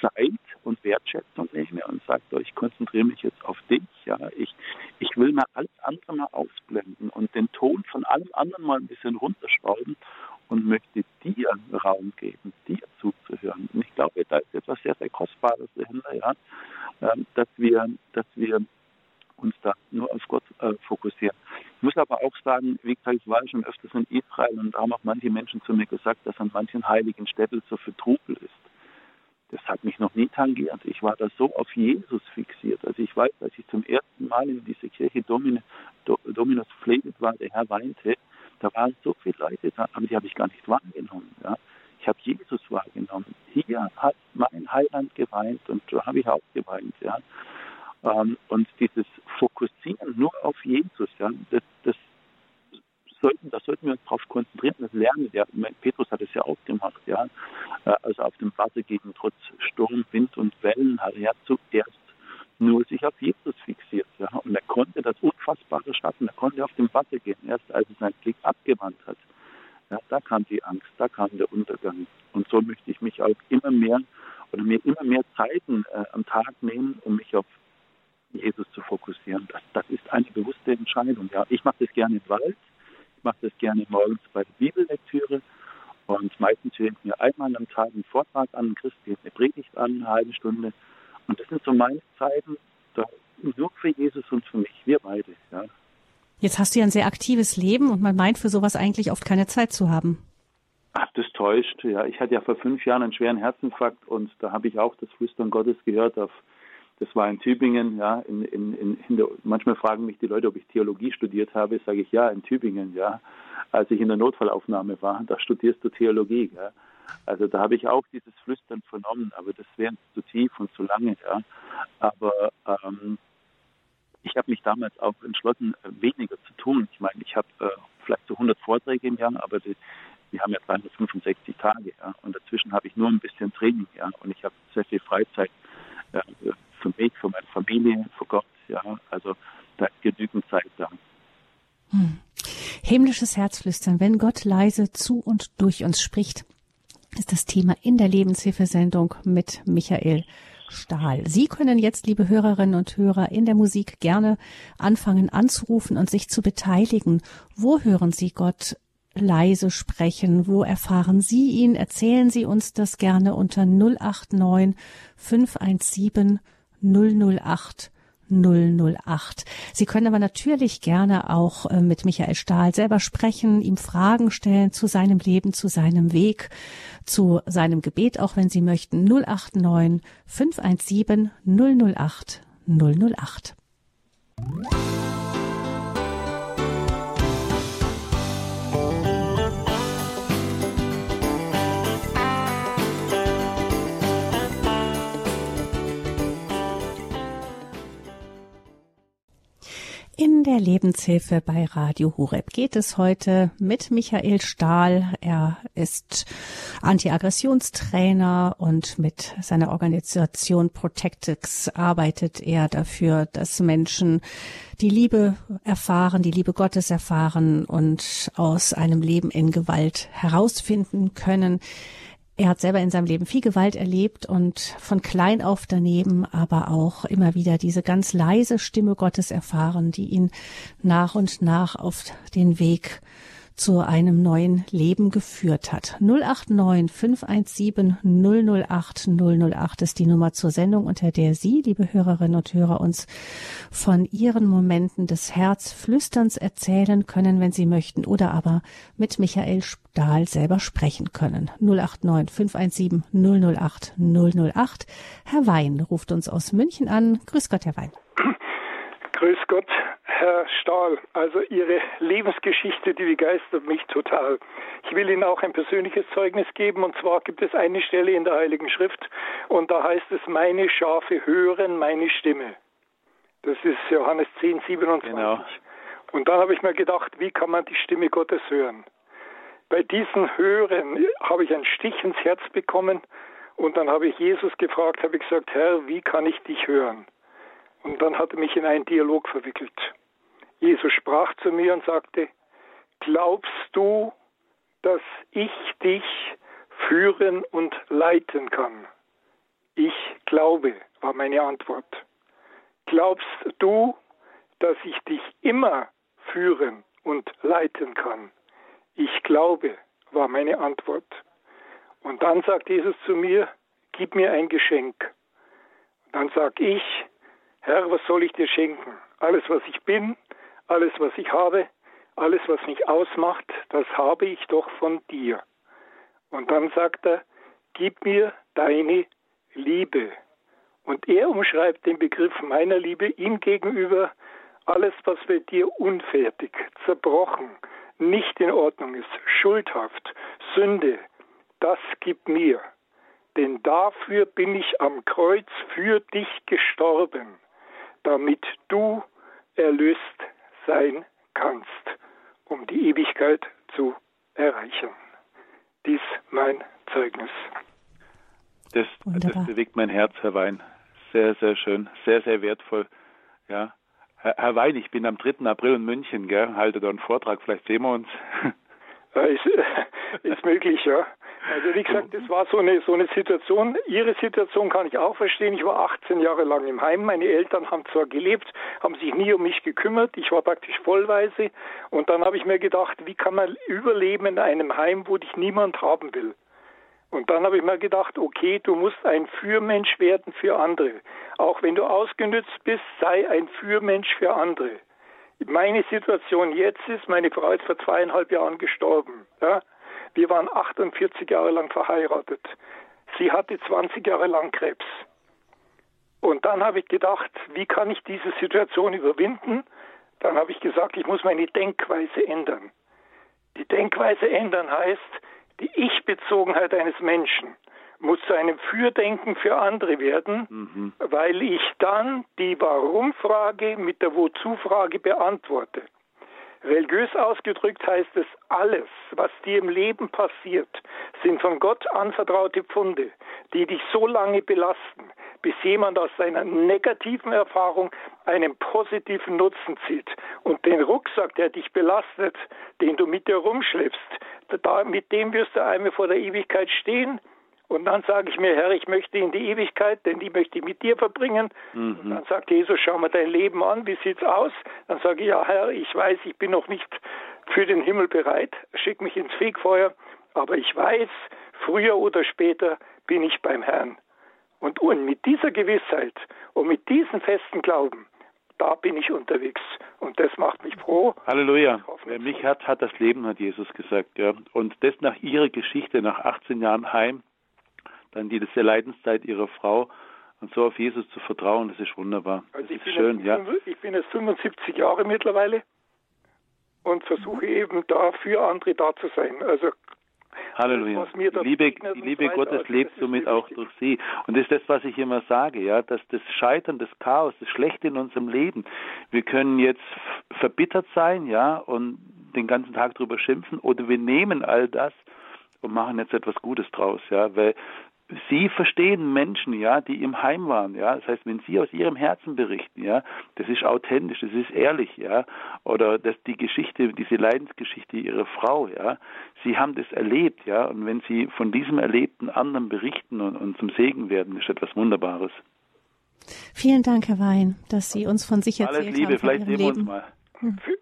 Zeit und Wertschätzung nehme und sage, ich konzentriere mich jetzt auf dich. Ja, ich, ich will mal alles andere mal ausblenden und den Ton von allem anderen mal ein bisschen runterschrauben und möchte dir Raum geben, dir zuzuhören. Und ich glaube, da ist etwas sehr, sehr Kostbares dahinter, ja, ähm, dass wir, dass wir uns da nur auf Gott äh, fokussieren. Ich muss aber auch sagen, wie gesagt, ich war schon öfters in Israel und da haben auch manche Menschen zu mir gesagt, dass an manchen heiligen Städten so viel Trubel ist. Das hat mich noch nie tangiert. Ich war da so auf Jesus fixiert. Also ich weiß, als ich zum ersten Mal in diese Kirche Dominus, Dominus Pfleget war, der Herr weinte, da waren so viele Leute da, aber die habe ich gar nicht wahrgenommen. Ja. Ich habe Jesus wahrgenommen. Hier hat mein Heiland geweint und da habe ich auch geweint. Ja. Ähm, und dieses Fokussieren nur auf Jesus, ja, das, das sollten, da sollten wir uns darauf konzentrieren, das lernen. Ja, Petrus hat es ja auch gemacht, ja. Äh, also auf dem Wasser gegen trotz Sturm, Wind und Wellen hat er zuerst nur sich auf Jesus fixiert. Und er konnte das Unfassbare schaffen. Er konnte auf dem Wasser gehen. Erst als er seinen Blick abgewandt hat, ja, da kam die Angst, da kam der Untergang. Und so möchte ich mich auch immer mehr oder mir immer mehr Zeiten äh, am Tag nehmen, um mich auf Jesus zu fokussieren. Das, das ist eine bewusste Entscheidung. Ja, ich mache das gerne im Wald, ich mache das gerne morgens bei der Bibellektüre und meistens höre ich mir einmal am Tag einen Vortrag an, Christ geht eine Predigt an, eine halbe Stunde. Und das sind so meine Zeiten, da, nur für Jesus und für mich, wir beide. Ja. Jetzt hast du ja ein sehr aktives Leben und man meint für sowas eigentlich oft keine Zeit zu haben. Ach, das täuscht. Ja, ich hatte ja vor fünf Jahren einen schweren Herzinfarkt und da habe ich auch das Flüstern Gottes gehört auf das war in Tübingen, ja. In, in, in, in der, manchmal fragen mich die Leute, ob ich Theologie studiert habe. Sage ich ja, in Tübingen, ja. Als ich in der Notfallaufnahme war, da studierst du Theologie, ja. Also da habe ich auch dieses Flüstern vernommen, aber das wäre zu tief und zu lange, ja. Aber ähm, ich habe mich damals auch entschlossen, weniger zu tun. Ich meine, ich habe äh, vielleicht so 100 Vorträge im Jahr, aber die, die haben ja 365 Tage, ja. Und dazwischen habe ich nur ein bisschen Training, ja. Und ich habe sehr viel Freizeit. Ja, für mich, für meine Familie, für Gott. Ja, also da ist genügend Zeit da. Hm. Himmlisches Herzflüstern, wenn Gott leise zu und durch uns spricht, ist das Thema in der Lebenshilfesendung mit Michael Stahl. Sie können jetzt, liebe Hörerinnen und Hörer, in der Musik gerne anfangen anzurufen und sich zu beteiligen. Wo hören Sie Gott leise sprechen? Wo erfahren Sie ihn? Erzählen Sie uns das gerne unter 089 517 008 008. Sie können aber natürlich gerne auch äh, mit Michael Stahl selber sprechen, ihm Fragen stellen zu seinem Leben, zu seinem Weg, zu seinem Gebet, auch wenn Sie möchten. 089 517 008 008. In der Lebenshilfe bei Radio Hureb geht es heute mit Michael Stahl. Er ist Antiaggressionstrainer und mit seiner Organisation Protectix arbeitet er dafür, dass Menschen die Liebe erfahren, die Liebe Gottes erfahren und aus einem Leben in Gewalt herausfinden können. Er hat selber in seinem Leben viel Gewalt erlebt und von klein auf daneben aber auch immer wieder diese ganz leise Stimme Gottes erfahren, die ihn nach und nach auf den Weg zu einem neuen Leben geführt hat. 089 517 008 008 ist die Nummer zur Sendung, unter der Sie, liebe Hörerinnen und Hörer, uns von Ihren Momenten des Herzflüsterns erzählen können, wenn Sie möchten, oder aber mit Michael Stahl selber sprechen können. 089 517 008 008. Herr Wein ruft uns aus München an. Grüß Gott, Herr Wein. Grüß Gott, Herr Stahl. Also Ihre Lebensgeschichte, die begeistert mich total. Ich will Ihnen auch ein persönliches Zeugnis geben. Und zwar gibt es eine Stelle in der Heiligen Schrift und da heißt es, meine Schafe hören meine Stimme. Das ist Johannes 10, 27. Genau. Und dann habe ich mir gedacht, wie kann man die Stimme Gottes hören? Bei diesem Hören habe ich einen Stich ins Herz bekommen und dann habe ich Jesus gefragt, habe ich gesagt, Herr, wie kann ich dich hören? Und dann hat er mich in einen Dialog verwickelt. Jesus sprach zu mir und sagte, glaubst du, dass ich dich führen und leiten kann? Ich glaube, war meine Antwort. Glaubst du, dass ich dich immer führen und leiten kann? Ich glaube, war meine Antwort. Und dann sagt Jesus zu mir, gib mir ein Geschenk. Dann sag ich, Herr, was soll ich dir schenken? Alles, was ich bin, alles, was ich habe, alles, was mich ausmacht, das habe ich doch von dir. Und dann sagt er, gib mir deine Liebe. Und er umschreibt den Begriff meiner Liebe ihm gegenüber alles, was bei dir unfertig, zerbrochen, nicht in Ordnung ist, schuldhaft, Sünde, das gib mir. Denn dafür bin ich am Kreuz für dich gestorben, damit du erlöst sein kannst, um die Ewigkeit zu erreichen. Dies mein Zeugnis. Das, das bewegt mein Herz, Herr Wein. Sehr, sehr schön, sehr, sehr wertvoll. Ja, Herr, Herr Wein, ich bin am 3. April in München, gell? halte da einen Vortrag, vielleicht sehen wir uns. Ja, ist, ist möglich, ja. Also wie gesagt, das war so eine, so eine Situation. Ihre Situation kann ich auch verstehen. Ich war 18 Jahre lang im Heim. Meine Eltern haben zwar gelebt, haben sich nie um mich gekümmert. Ich war praktisch vollweise. Und dann habe ich mir gedacht, wie kann man überleben in einem Heim, wo dich niemand haben will? Und dann habe ich mir gedacht, okay, du musst ein Fürmensch werden für andere. Auch wenn du ausgenützt bist, sei ein Fürmensch für andere. Meine Situation jetzt ist, meine Frau ist vor zweieinhalb Jahren gestorben. Ja? Wir waren 48 Jahre lang verheiratet. Sie hatte 20 Jahre lang Krebs. Und dann habe ich gedacht, wie kann ich diese Situation überwinden? Dann habe ich gesagt, ich muss meine Denkweise ändern. Die Denkweise ändern heißt, die Ich-Bezogenheit eines Menschen muss zu einem Fürdenken für andere werden, mhm. weil ich dann die Warum-Frage mit der Wozu-Frage beantworte. Religiös ausgedrückt heißt es, alles, was dir im Leben passiert, sind von Gott anvertraute Pfunde, die dich so lange belasten, bis jemand aus seiner negativen Erfahrung einen positiven Nutzen zieht. Und den Rucksack, der dich belastet, den du mit dir rumschleppst, mit dem wirst du einmal vor der Ewigkeit stehen und dann sage ich mir, Herr, ich möchte in die Ewigkeit, denn die möchte ich mit dir verbringen. Mhm. Und dann sagt Jesus, schau mal dein Leben an, wie sieht's aus? Dann sage ich, ja, Herr, ich weiß, ich bin noch nicht für den Himmel bereit, schick mich ins Fegfeuer, aber ich weiß, früher oder später bin ich beim Herrn. Und, und mit dieser Gewissheit und mit diesem festen Glauben, da bin ich unterwegs. Und das macht mich froh. Halleluja. Wer mich hat, hat das Leben, hat Jesus gesagt. Ja. Und das nach ihrer Geschichte, nach 18 Jahren Heim, dann die diese Leidenszeit ihrer Frau und so auf Jesus zu vertrauen, das ist wunderbar. Also das ist schön, ja. Ich bin jetzt 75 Jahre mittlerweile und versuche eben da für andere da zu sein. Also Halleluja. Die Liebe, die Liebe Gottes also lebt somit auch durch sie. Und das ist das, was ich immer sage, ja, dass das Scheitern, das Chaos, das Schlechte in unserem Leben, wir können jetzt verbittert sein, ja, und den ganzen Tag drüber schimpfen, oder wir nehmen all das und machen jetzt etwas Gutes draus, ja, weil Sie verstehen Menschen, ja, die im Heim waren, ja. Das heißt, wenn Sie aus Ihrem Herzen berichten, ja, das ist authentisch, das ist ehrlich, ja. Oder dass die Geschichte, diese Leidensgeschichte Ihrer Frau, ja. Sie haben das erlebt, ja. Und wenn Sie von diesem Erlebten anderen berichten und, und zum Segen werden, ist etwas Wunderbares. Vielen Dank, Herr Wein, dass Sie uns von sich erzählt Alles Liebe, haben. vielleicht sehen wir uns mal.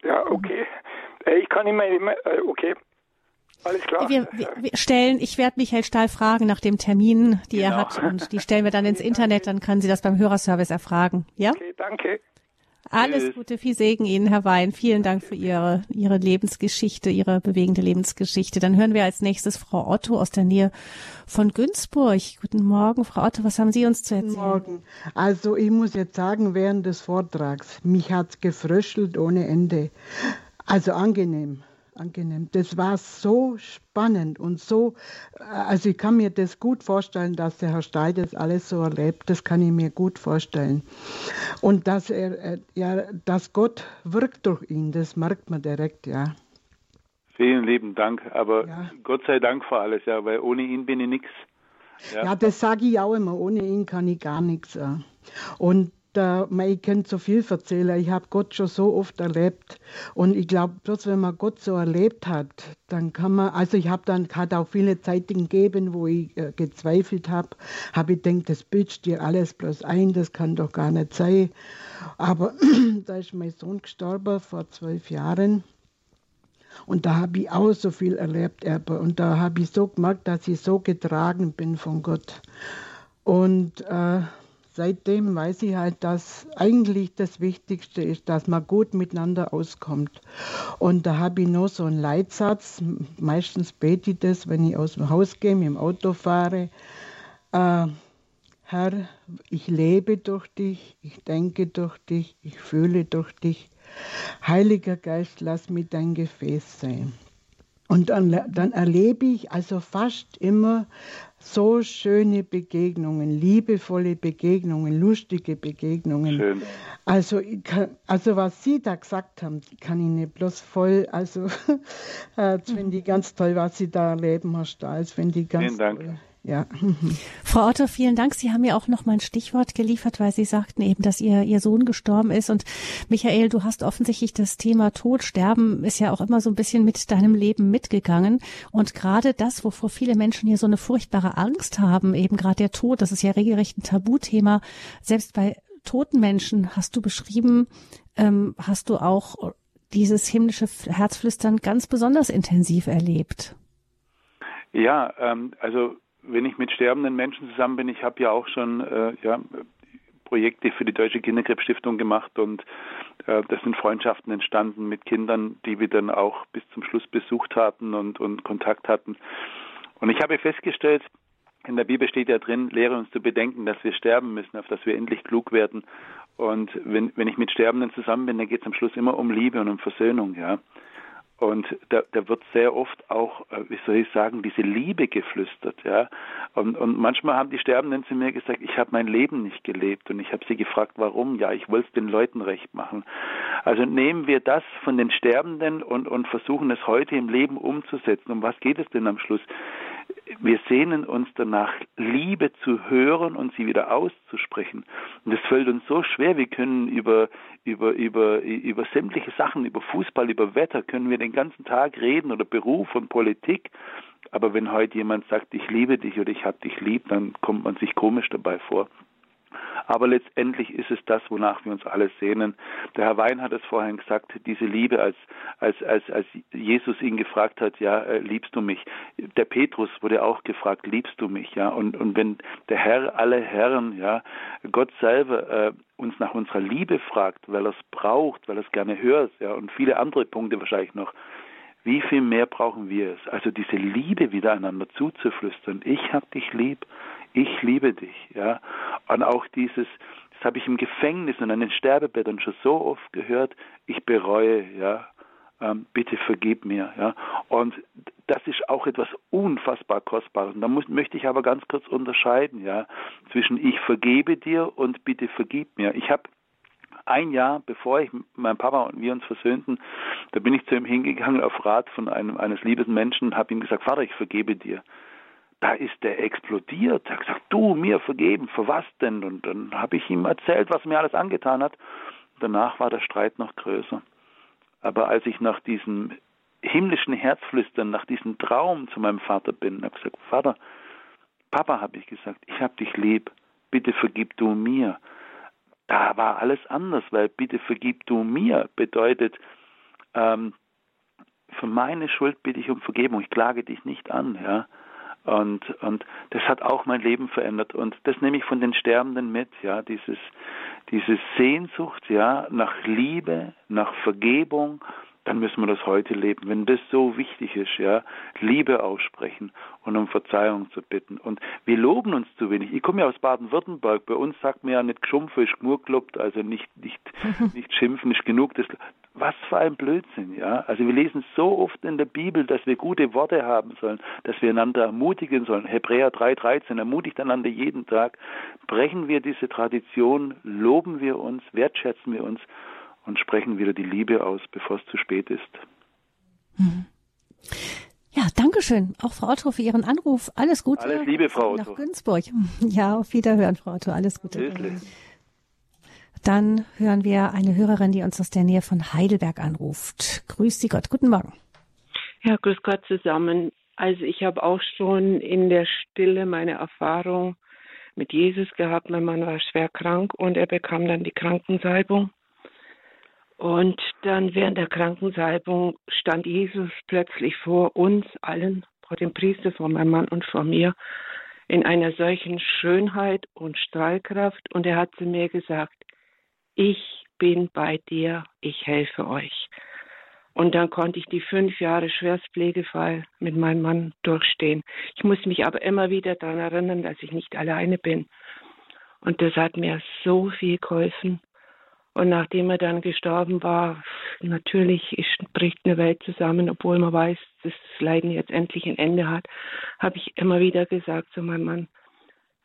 Ja, okay. Äh, ich kann immer, äh, okay. Alles klar. Wir, wir, wir stellen, ich werde Michael Stahl fragen nach dem Termin, die genau. er hat, und die stellen wir dann ins Internet, dann können Sie das beim Hörerservice erfragen. Ja? Okay, danke. Alles Tschüss. Gute, viel Segen Ihnen, Herr Wein. Vielen Dank für Ihre, Ihre Lebensgeschichte, Ihre bewegende Lebensgeschichte. Dann hören wir als nächstes Frau Otto aus der Nähe von Günzburg. Guten Morgen, Frau Otto. Was haben Sie uns zu erzählen? Guten Morgen. Also, ich muss jetzt sagen, während des Vortrags, mich hat's gefröschelt ohne Ende. Also angenehm angenehm. Das war so spannend und so, äh, also ich kann mir das gut vorstellen, dass der Herr Stein das alles so erlebt, das kann ich mir gut vorstellen. Und dass er, äh, ja, dass Gott wirkt durch ihn, das merkt man direkt, ja. Vielen lieben Dank, aber ja. Gott sei Dank für alles, ja, weil ohne ihn bin ich nichts. Ja. ja, das sage ich auch immer, ohne ihn kann ich gar nichts. Und da, ich könnte so viel erzählen. Ich habe Gott schon so oft erlebt. Und ich glaube, bloß wenn man Gott so erlebt hat, dann kann man, also ich habe dann, hat auch viele Zeiten gegeben, wo ich äh, gezweifelt habe, habe ich gedacht, das bildest dir alles bloß ein, das kann doch gar nicht sein. Aber da ist mein Sohn gestorben vor zwölf Jahren. Und da habe ich auch so viel erlebt, Erbe. Und da habe ich so gemerkt, dass ich so getragen bin von Gott. Und äh, seitdem weiß ich halt, dass eigentlich das Wichtigste ist, dass man gut miteinander auskommt. Und da habe ich noch so einen Leitsatz. Meistens bete ich das, wenn ich aus dem Haus gehe, mit dem Auto fahre. Äh, Herr, ich lebe durch dich, ich denke durch dich, ich fühle durch dich. Heiliger Geist, lass mich dein Gefäß sein. Und dann, dann erlebe ich also fast immer so schöne Begegnungen, liebevolle Begegnungen, lustige Begegnungen. Schön. Also, kann, also was Sie da gesagt haben, kann ich nicht bloß voll, also das finde ich ganz toll, was Sie da erleben, Herr Stahl, das finde ich ganz Vielen Dank. toll. Ja. Frau Otto, vielen Dank. Sie haben mir auch noch mal ein Stichwort geliefert, weil Sie sagten eben, dass Ihr, Ihr Sohn gestorben ist. Und Michael, du hast offensichtlich das Thema Tod, Sterben ist ja auch immer so ein bisschen mit deinem Leben mitgegangen. Und gerade das, wovor viele Menschen hier so eine furchtbare Angst haben, eben gerade der Tod, das ist ja regelrecht ein Tabuthema. Selbst bei toten Menschen hast du beschrieben, ähm, hast du auch dieses himmlische Herzflüstern ganz besonders intensiv erlebt. Ja, ähm, also wenn ich mit sterbenden Menschen zusammen bin, ich habe ja auch schon äh, ja, Projekte für die Deutsche Kinderkrebsstiftung gemacht und äh, das sind Freundschaften entstanden mit Kindern, die wir dann auch bis zum Schluss besucht hatten und, und Kontakt hatten. Und ich habe festgestellt, in der Bibel steht ja drin, lehre uns zu bedenken, dass wir sterben müssen, auf dass wir endlich klug werden. Und wenn, wenn ich mit Sterbenden zusammen bin, dann geht es am Schluss immer um Liebe und um Versöhnung, ja. Und da, da wird sehr oft auch, äh, wie soll ich sagen, diese Liebe geflüstert, ja. Und, und manchmal haben die Sterbenden zu mir gesagt, ich habe mein Leben nicht gelebt. Und ich habe sie gefragt, warum? Ja, ich wollte es den Leuten recht machen. Also nehmen wir das von den Sterbenden und, und versuchen es heute im Leben umzusetzen. Um was geht es denn am Schluss? Wir sehnen uns danach, Liebe zu hören und sie wieder auszusprechen. Und das fällt uns so schwer. Wir können über, über, über, über sämtliche Sachen, über Fußball, über Wetter, können wir den ganzen Tag reden oder Beruf und Politik. Aber wenn heute jemand sagt, ich liebe dich oder ich hab dich lieb, dann kommt man sich komisch dabei vor. Aber letztendlich ist es das, wonach wir uns alle sehnen. Der Herr Wein hat es vorhin gesagt, diese Liebe, als, als, als, als Jesus ihn gefragt hat, ja, äh, liebst du mich? Der Petrus wurde auch gefragt, liebst du mich? Ja, und, und wenn der Herr alle Herren, ja, Gott selber äh, uns nach unserer Liebe fragt, weil er es braucht, weil er es gerne hört, ja, und viele andere Punkte wahrscheinlich noch, wie viel mehr brauchen wir es? Also diese Liebe wieder einander zuzuflüstern. Ich hab dich lieb ich liebe dich, ja. Und auch dieses, das habe ich im Gefängnis und an den Sterbebetten schon so oft gehört, ich bereue, ja. Ähm, bitte vergib mir, ja. Und das ist auch etwas unfassbar Kostbares. Und da muss, möchte ich aber ganz kurz unterscheiden, ja, zwischen ich vergebe dir und bitte vergib mir. Ich habe ein Jahr, bevor ich mein Papa und wir uns versöhnten, da bin ich zu ihm hingegangen auf Rat von einem eines lieben Menschen und habe ihm gesagt, Vater, ich vergebe dir da ist der explodiert. Er hat gesagt, du, mir vergeben, für was denn? Und dann habe ich ihm erzählt, was mir alles angetan hat. Danach war der Streit noch größer. Aber als ich nach diesem himmlischen Herzflüstern, nach diesem Traum zu meinem Vater bin, habe gesagt, Vater, Papa, habe ich gesagt, ich habe dich lieb, bitte vergib du mir. Da war alles anders, weil bitte vergib du mir bedeutet, ähm, für meine Schuld bitte ich um Vergebung, ich klage dich nicht an, ja. Und, und das hat auch mein Leben verändert. Und das nehme ich von den Sterbenden mit, ja, dieses, diese Sehnsucht, ja, nach Liebe, nach Vergebung, dann müssen wir das heute leben. Wenn das so wichtig ist, ja, Liebe aussprechen und um Verzeihung zu bitten. Und wir loben uns zu wenig. Ich komme ja aus Baden-Württemberg. Bei uns sagt man ja nicht geschumpfe ist gemurklobt, also nicht, nicht, nicht schimpfen ist genug. Das, was für ein Blödsinn, ja. Also wir lesen so oft in der Bibel, dass wir gute Worte haben sollen, dass wir einander ermutigen sollen. Hebräer 3,13 ermutigt einander jeden Tag. Brechen wir diese Tradition, loben wir uns, wertschätzen wir uns und sprechen wieder die Liebe aus, bevor es zu spät ist. Mhm. Ja, danke schön. Auch Frau Otto für Ihren Anruf. Alles Gute. Alles Liebe, Frau Otto. Nach Günzburg. Ja, auf Wiederhören, Frau Otto. Alles Gute. Tschüss. Dann hören wir eine Hörerin, die uns aus der Nähe von Heidelberg anruft. Grüß Sie Gott, guten Morgen. Ja, grüß Gott zusammen. Also ich habe auch schon in der Stille meine Erfahrung mit Jesus gehabt. Mein Mann war schwer krank und er bekam dann die Krankensalbung. Und dann während der Krankensalbung stand Jesus plötzlich vor uns allen, vor dem Priester, vor meinem Mann und vor mir, in einer solchen Schönheit und Strahlkraft. Und er hat zu mir gesagt, ich bin bei dir, ich helfe euch. Und dann konnte ich die fünf Jahre Schwerstpflegefall mit meinem Mann durchstehen. Ich muss mich aber immer wieder daran erinnern, dass ich nicht alleine bin. Und das hat mir so viel geholfen. Und nachdem er dann gestorben war, natürlich bricht eine Welt zusammen, obwohl man weiß, dass das Leiden jetzt endlich ein Ende hat, habe ich immer wieder gesagt zu meinem Mann,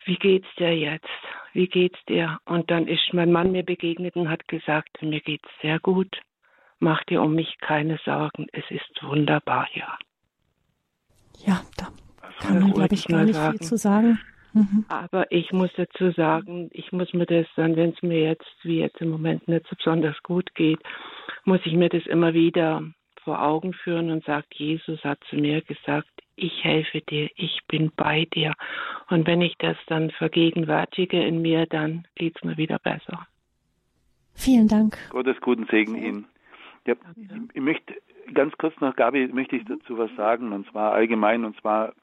wie geht's dir jetzt? Wie geht's dir? Und dann ist mein Mann mir begegnet und hat gesagt, mir geht's sehr gut. Mach dir um mich keine Sorgen. Es ist wunderbar hier. Ja, da kann man, glaube ich, gar nicht sagen. viel zu sagen. Mhm. Aber ich muss dazu sagen, ich muss mir das dann, wenn es mir jetzt, wie jetzt im Moment nicht so besonders gut geht, muss ich mir das immer wieder vor Augen führen und sagt, Jesus hat zu mir gesagt, ich helfe dir, ich bin bei dir. Und wenn ich das dann vergegenwärtige in mir, dann geht es mir wieder besser. Vielen Dank. Gottes guten Segen Ihnen. Ja, ich möchte ganz kurz noch, Gabi, möchte ich dazu was sagen, und zwar allgemein, und zwar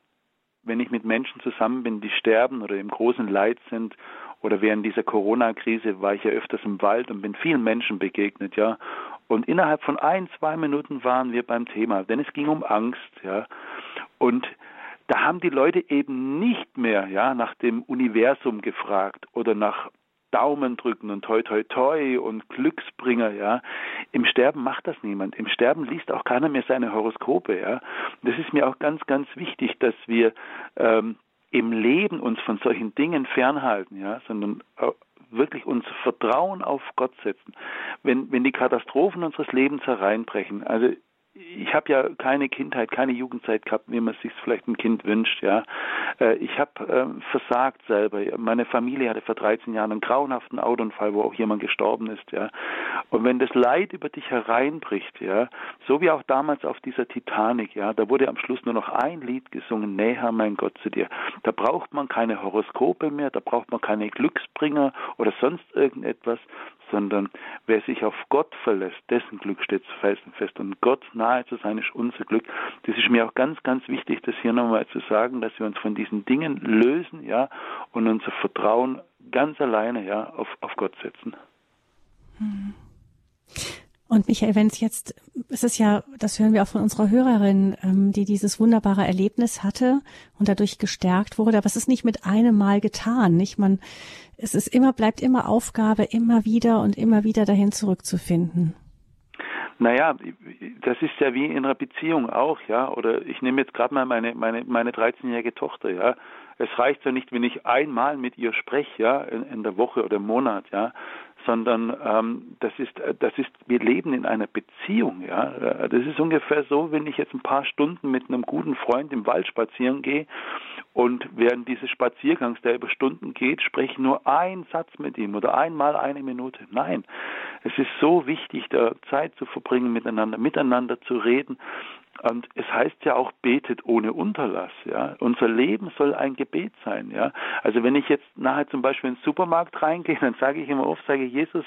wenn ich mit Menschen zusammen bin, die sterben oder im großen Leid sind oder während dieser Corona-Krise war ich ja öfters im Wald und bin vielen Menschen begegnet, ja. Und innerhalb von ein, zwei Minuten waren wir beim Thema, denn es ging um Angst, ja. Und da haben die Leute eben nicht mehr, ja, nach dem Universum gefragt oder nach Daumen drücken und toi toi toi und Glücksbringer, ja. Im Sterben macht das niemand. Im Sterben liest auch keiner mehr seine Horoskope, ja. Das ist mir auch ganz, ganz wichtig, dass wir ähm, im Leben uns von solchen Dingen fernhalten, ja, sondern wirklich unser Vertrauen auf Gott setzen. Wenn, wenn die Katastrophen unseres Lebens hereinbrechen, also ich habe ja keine Kindheit, keine Jugendzeit gehabt, wie man sich vielleicht ein Kind wünscht. Ja, äh, ich habe ähm, versagt selber. Meine Familie hatte vor 13 Jahren einen grauenhaften Autounfall, wo auch jemand gestorben ist. Ja, und wenn das Leid über dich hereinbricht, ja, so wie auch damals auf dieser Titanic, ja, da wurde am Schluss nur noch ein Lied gesungen: Näher, mein Gott zu dir. Da braucht man keine Horoskope mehr, da braucht man keine Glücksbringer oder sonst irgendetwas, sondern wer sich auf Gott verlässt, dessen Glück steht felsenfest. Und Gott nahe zu sein ist unser Glück. Das ist mir auch ganz, ganz wichtig, das hier nochmal zu sagen, dass wir uns von diesen Dingen lösen, ja, und unser Vertrauen ganz alleine, ja, auf, auf Gott setzen. Hm. Und Michael, wenn es jetzt, es ist ja, das hören wir auch von unserer Hörerin, ähm, die dieses wunderbare Erlebnis hatte und dadurch gestärkt wurde, aber es ist nicht mit einem Mal getan, nicht? Man, es ist immer, bleibt immer Aufgabe, immer wieder und immer wieder dahin zurückzufinden. Naja, das ist ja wie in einer Beziehung auch, ja. Oder ich nehme jetzt gerade mal meine, meine, meine 13-jährige Tochter, ja. Es reicht ja nicht, wenn ich einmal mit ihr spreche, ja, in, in der Woche oder im Monat, ja, sondern ähm, das ist, das ist, wir leben in einer Beziehung, ja. Das ist ungefähr so, wenn ich jetzt ein paar Stunden mit einem guten Freund im Wald spazieren gehe und während dieses Spaziergangs, der über Stunden geht, spreche ich nur einen Satz mit ihm oder einmal eine Minute. Nein, es ist so wichtig, da Zeit zu verbringen miteinander, miteinander zu reden, und es heißt ja auch, betet ohne Unterlass. Ja, unser Leben soll ein Gebet sein. Ja, also wenn ich jetzt nachher zum Beispiel in den Supermarkt reingehe, dann sage ich immer oft, sage Jesus,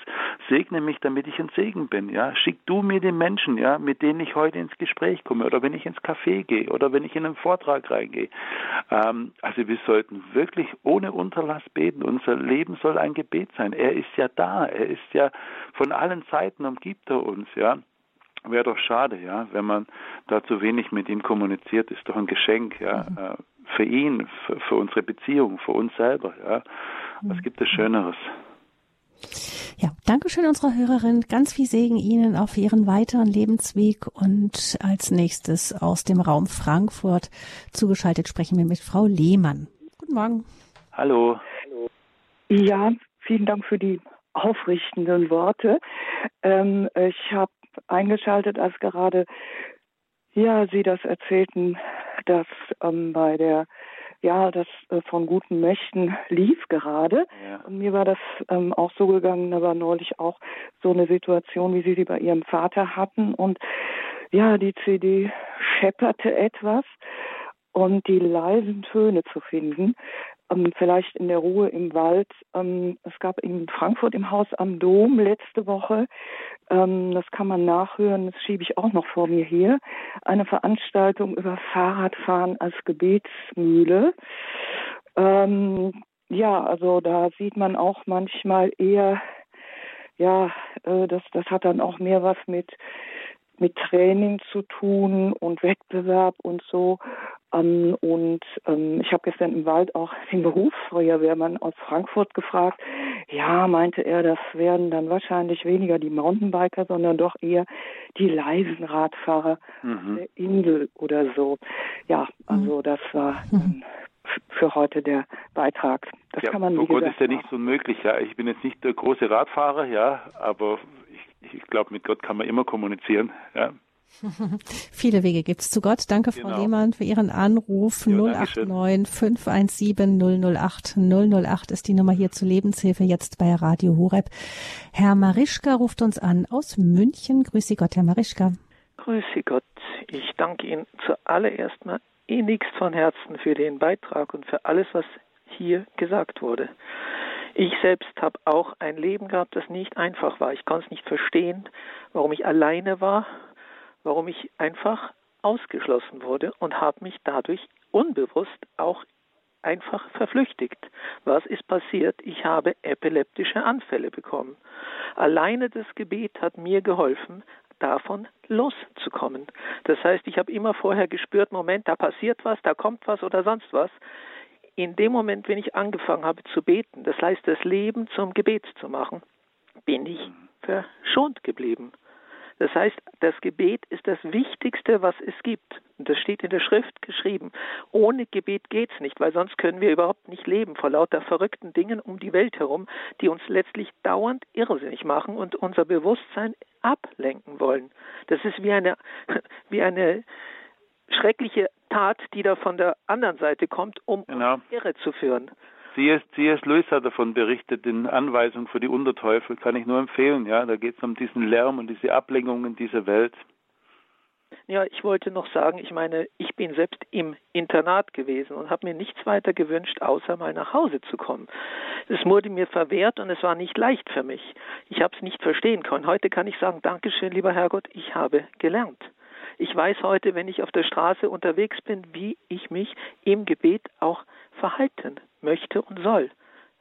segne mich, damit ich ein Segen bin. Ja, schick du mir die Menschen, ja, mit denen ich heute ins Gespräch komme, oder wenn ich ins Café gehe, oder wenn ich in einen Vortrag reingehe. Ähm, also wir sollten wirklich ohne Unterlass beten. Unser Leben soll ein Gebet sein. Er ist ja da. Er ist ja von allen Seiten umgibt er uns. Ja. Wäre doch schade, ja, wenn man da zu wenig mit ihm kommuniziert, ist doch ein Geschenk, ja, mhm. Äh, für ihn, für, für, unsere Beziehung, für uns selber, ja. Was mhm. gibt es Schöneres? Ja, danke schön unserer Hörerin. Ganz viel Segen Ihnen auf Ihren weiteren Lebensweg. Und als nächstes aus dem Raum Frankfurt zugeschaltet sprechen wir mit Frau Lehmann. Guten Morgen. Hallo. Ja, vielen Dank für die aufrichtenden Worte. Ähm, ich habe eingeschaltet, als gerade ja Sie das erzählten, dass ähm, bei der ja, das äh, von guten Mächten lief gerade. Ja. Und mir war das ähm, auch so gegangen, da war neulich auch so eine Situation, wie Sie sie bei Ihrem Vater hatten. Und ja, die CD schepperte etwas und die leisen Töne zu finden, ähm, vielleicht in der Ruhe im Wald. Ähm, es gab in Frankfurt im Haus am Dom letzte Woche, ähm, das kann man nachhören, das schiebe ich auch noch vor mir hier, eine Veranstaltung über Fahrradfahren als Gebetsmühle. Ähm, ja, also da sieht man auch manchmal eher, ja, äh, das, das hat dann auch mehr was mit mit Training zu tun und Wettbewerb und so. Ähm, und ähm, ich habe gestern im Wald auch den Berufsfeuerwehrmann aus Frankfurt gefragt. Ja, meinte er, das werden dann wahrscheinlich weniger die Mountainbiker, sondern doch eher die leisen Radfahrer mhm. der Insel oder so. Ja, also mhm. das war mhm. für heute der Beitrag. Das ja, kann man wie Gott ist ja nicht so möglich. Ja, ich bin jetzt nicht der große Radfahrer, ja, aber ich glaube, mit Gott kann man immer kommunizieren. Ja. Viele Wege gibt es zu Gott. Danke, Frau genau. Lehmann, für Ihren Anruf. Ja, 089 517 008 008 ist die Nummer hier zur Lebenshilfe jetzt bei Radio Horeb. Herr Marischka ruft uns an aus München. Grüße Gott, Herr Marischka. Grüße Gott. Ich danke Ihnen zuallererst mal innigst von Herzen für den Beitrag und für alles, was hier gesagt wurde. Ich selbst habe auch ein Leben gehabt, das nicht einfach war. Ich konnte es nicht verstehen, warum ich alleine war, warum ich einfach ausgeschlossen wurde und habe mich dadurch unbewusst auch einfach verflüchtigt. Was ist passiert? Ich habe epileptische Anfälle bekommen. Alleine das Gebet hat mir geholfen, davon loszukommen. Das heißt, ich habe immer vorher gespürt, Moment, da passiert was, da kommt was oder sonst was in dem Moment, wenn ich angefangen habe zu beten, das heißt das Leben zum Gebet zu machen, bin ich mhm. verschont geblieben. Das heißt, das Gebet ist das Wichtigste, was es gibt. Und das steht in der Schrift geschrieben. Ohne Gebet geht's nicht, weil sonst können wir überhaupt nicht leben vor lauter verrückten Dingen um die Welt herum, die uns letztlich dauernd irrsinnig machen und unser Bewusstsein ablenken wollen. Das ist wie eine, wie eine schreckliche Tat, die da von der anderen Seite kommt, um genau. Irre zu führen. C.S. C.S. Lewis hat davon berichtet, in Anweisung für die Unterteufel, kann ich nur empfehlen. Ja, da geht es um diesen Lärm und diese Ablenkungen dieser Welt. Ja, ich wollte noch sagen, ich meine, ich bin selbst im Internat gewesen und habe mir nichts weiter gewünscht, außer mal nach Hause zu kommen. Es wurde mir verwehrt und es war nicht leicht für mich. Ich habe es nicht verstehen können. Heute kann ich sagen, Dankeschön, lieber Herrgott, ich habe gelernt. Ich weiß heute, wenn ich auf der Straße unterwegs bin, wie ich mich im Gebet auch verhalten möchte und soll.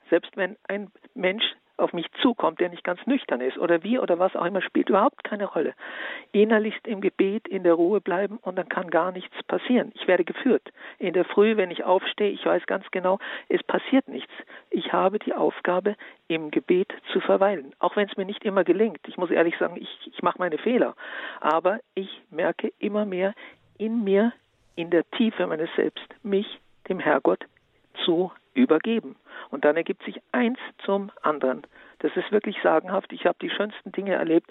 Selbst wenn ein Mensch auf mich zukommt, der nicht ganz nüchtern ist oder wie oder was auch immer, spielt überhaupt keine Rolle. Innerlichst im Gebet in der Ruhe bleiben und dann kann gar nichts passieren. Ich werde geführt. In der Früh, wenn ich aufstehe, ich weiß ganz genau, es passiert nichts. Ich habe die Aufgabe, im Gebet zu verweilen. Auch wenn es mir nicht immer gelingt. Ich muss ehrlich sagen, ich, ich mache meine Fehler. Aber ich merke immer mehr in mir, in der Tiefe meines Selbst, mich dem Herrgott zu übergeben. Und dann ergibt sich eins zum anderen. Das ist wirklich sagenhaft. Ich habe die schönsten Dinge erlebt.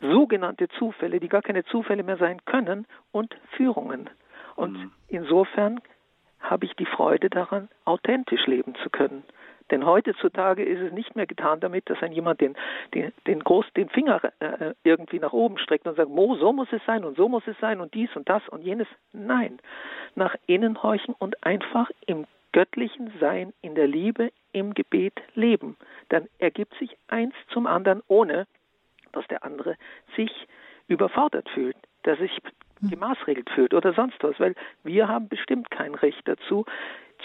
Sogenannte Zufälle, die gar keine Zufälle mehr sein können, und Führungen. Und mhm. insofern habe ich die Freude daran, authentisch leben zu können. Denn heutzutage ist es nicht mehr getan damit, dass ein jemand den, den, den, groß, den Finger äh, irgendwie nach oben streckt und sagt, Mo, so muss es sein und so muss es sein und dies und das und jenes. Nein, nach innen horchen und einfach im göttlichen Sein in der Liebe im Gebet leben. Dann ergibt sich eins zum anderen, ohne dass der andere sich überfordert fühlt, dass sich hm. gemaßregelt fühlt oder sonst was, weil wir haben bestimmt kein Recht dazu,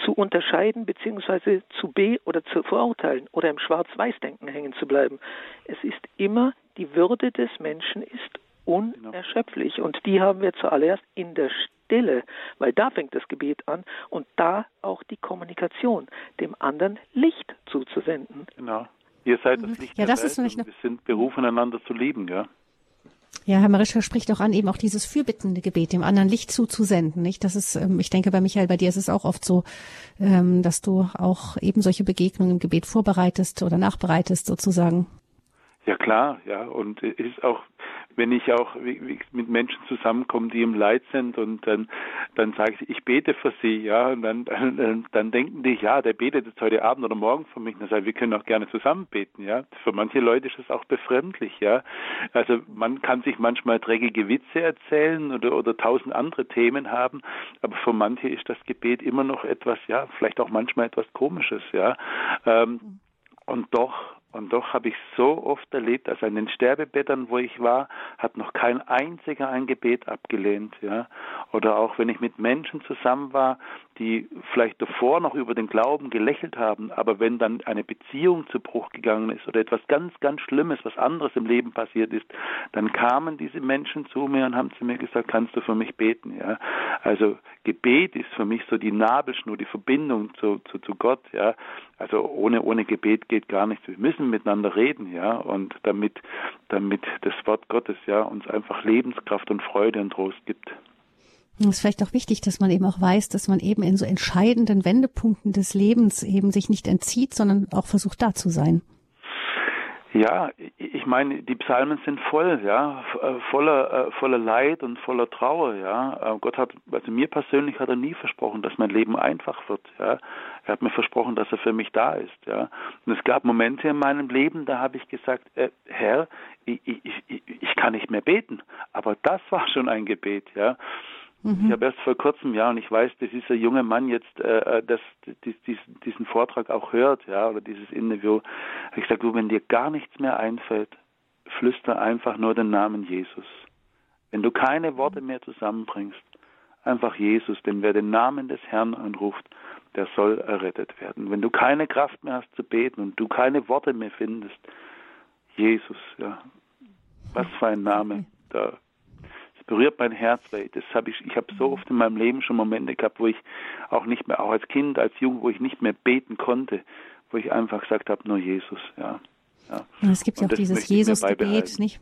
zu unterscheiden bzw. zu be- oder zu verurteilen oder im Schwarz-Weiß-Denken hängen zu bleiben. Es ist immer die Würde des Menschen ist unerschöpflich und die haben wir zuallererst in der Stille, weil da fängt das Gebet an und da auch die Kommunikation, dem anderen Licht zuzusenden. Genau. Ihr seid das mhm. Licht ja, das Welt ist und wir sind berufen, einander zu lieben, ja. Ja, Herr Marischka spricht auch an, eben auch dieses fürbittende Gebet, dem anderen Licht zuzusenden, nicht? Das ist, ähm, ich denke, bei Michael, bei dir ist es auch oft so, ähm, dass du auch eben solche Begegnungen im Gebet vorbereitest oder nachbereitest, sozusagen. Ja, klar, ja. Und ist auch, wenn ich auch mit Menschen zusammenkomme, die im Leid sind und dann, dann sage ich, ich bete für sie, ja, und dann, dann, dann denken die, ja, der betet jetzt heute Abend oder morgen für mich. Und dann sage ich, wir können auch gerne zusammen beten, ja. Für manche Leute ist es auch befremdlich, ja. Also man kann sich manchmal dreckige Witze erzählen oder, oder tausend andere Themen haben, aber für manche ist das Gebet immer noch etwas, ja, vielleicht auch manchmal etwas Komisches, ja. Ähm, und doch und doch habe ich so oft erlebt, dass an den Sterbebettern, wo ich war, hat noch kein einziger ein Gebet abgelehnt, ja. Oder auch wenn ich mit Menschen zusammen war, die vielleicht davor noch über den Glauben gelächelt haben, aber wenn dann eine Beziehung zu Bruch gegangen ist oder etwas ganz, ganz Schlimmes, was anderes im Leben passiert ist, dann kamen diese Menschen zu mir und haben zu mir gesagt, kannst du für mich beten, ja. Also Gebet ist für mich so die Nabelschnur, die Verbindung zu, zu, zu Gott, ja. Also ohne, ohne Gebet geht gar nichts. Wir müssen miteinander reden, ja, und damit, damit das Wort Gottes, ja, uns einfach Lebenskraft und Freude und Trost gibt. Es ist vielleicht auch wichtig, dass man eben auch weiß, dass man eben in so entscheidenden Wendepunkten des Lebens eben sich nicht entzieht, sondern auch versucht da zu sein. Ja, ich meine, die Psalmen sind voll, ja, äh, voller, äh, voller Leid und voller Trauer, ja. Äh, Gott hat, also mir persönlich hat er nie versprochen, dass mein Leben einfach wird, ja. Er hat mir versprochen, dass er für mich da ist, ja. Und es gab Momente in meinem Leben, da habe ich gesagt, äh, Herr, ich, ich, ich, ich kann nicht mehr beten. Aber das war schon ein Gebet, ja. Mhm. Ich habe erst vor kurzem, ja, und ich weiß, dass dieser junge Mann jetzt äh, das, dies, diesen, diesen Vortrag auch hört, ja, oder dieses Interview. Ich gesagt, du, wenn dir gar nichts mehr einfällt, flüster einfach nur den Namen Jesus. Wenn du keine Worte mehr zusammenbringst, einfach Jesus, denn wer den Namen des Herrn anruft, der soll errettet werden. Wenn du keine Kraft mehr hast zu beten und du keine Worte mehr findest, Jesus, ja, was für ein Name, da berührt mein Herz, weil das habe ich, ich habe so oft in meinem Leben schon Momente gehabt, wo ich auch nicht mehr, auch als Kind, als Jugend, wo ich nicht mehr beten konnte, wo ich einfach gesagt habe, nur Jesus, ja. ja. Es gibt ja auch dieses Jesus-Gebet, nicht?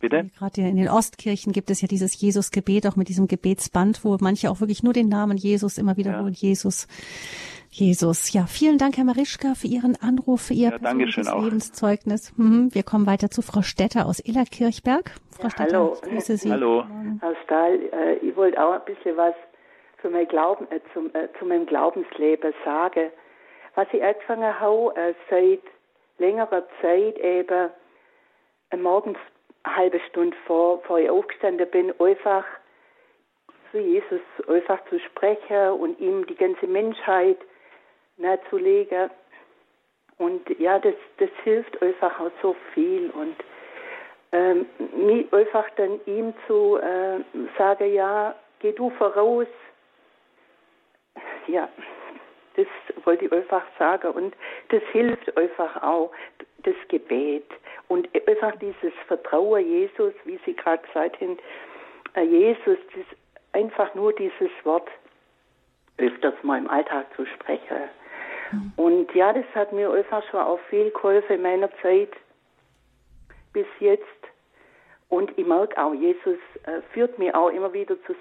Bitte? Gerade in den Ostkirchen gibt es ja dieses Jesus-Gebet, auch mit diesem Gebetsband, wo manche auch wirklich nur den Namen Jesus immer wiederholen. Ja. Jesus, Jesus. Ja, vielen Dank, Herr Marischka, für Ihren Anruf, für Ihr ja, persönliches Lebenszeugnis. Mhm. Wir kommen weiter zu Frau Stetter aus Illerkirchberg. Frau ja, Stetter, hallo. grüße Sie. Hallo. Herr Stahl, äh, ich wollte auch ein bisschen was für mein Glauben, äh, zum, äh, zu meinem Glaubensleben sagen. Was ich angefangen habe, äh, seit längerer Zeit eben, äh, morgens halbe Stunde vor, vor ich aufgestanden bin, einfach zu Jesus einfach zu sprechen und ihm die ganze Menschheit nahezulegen. Und ja, das, das hilft einfach auch so viel. Und ähm, mich einfach dann ihm zu äh, sagen, ja, geh du voraus. Ja, das wollte ich einfach sagen. Und das hilft einfach auch, das Gebet. Und einfach dieses Vertrauen Jesus, wie Sie gerade gesagt haben, äh, Jesus, das, einfach nur dieses Wort öfters mal im Alltag zu sprechen. Mhm. Und ja, das hat mir einfach schon auch viel geholfen in meiner Zeit bis jetzt. Und ich merke auch, Jesus äh, führt mir auch immer wieder zu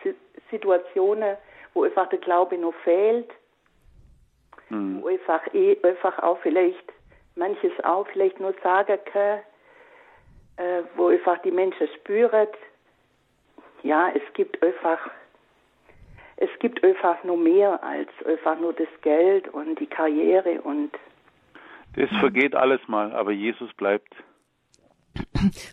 Situationen, wo einfach der Glaube noch fehlt. Mhm. Wo einfach, ich einfach auch vielleicht manches auch vielleicht nur sagen kann, äh, wo einfach die Menschen spüren, ja, es gibt einfach, es gibt einfach nur mehr als einfach nur das Geld und die Karriere und. Das vergeht alles mal, aber Jesus bleibt.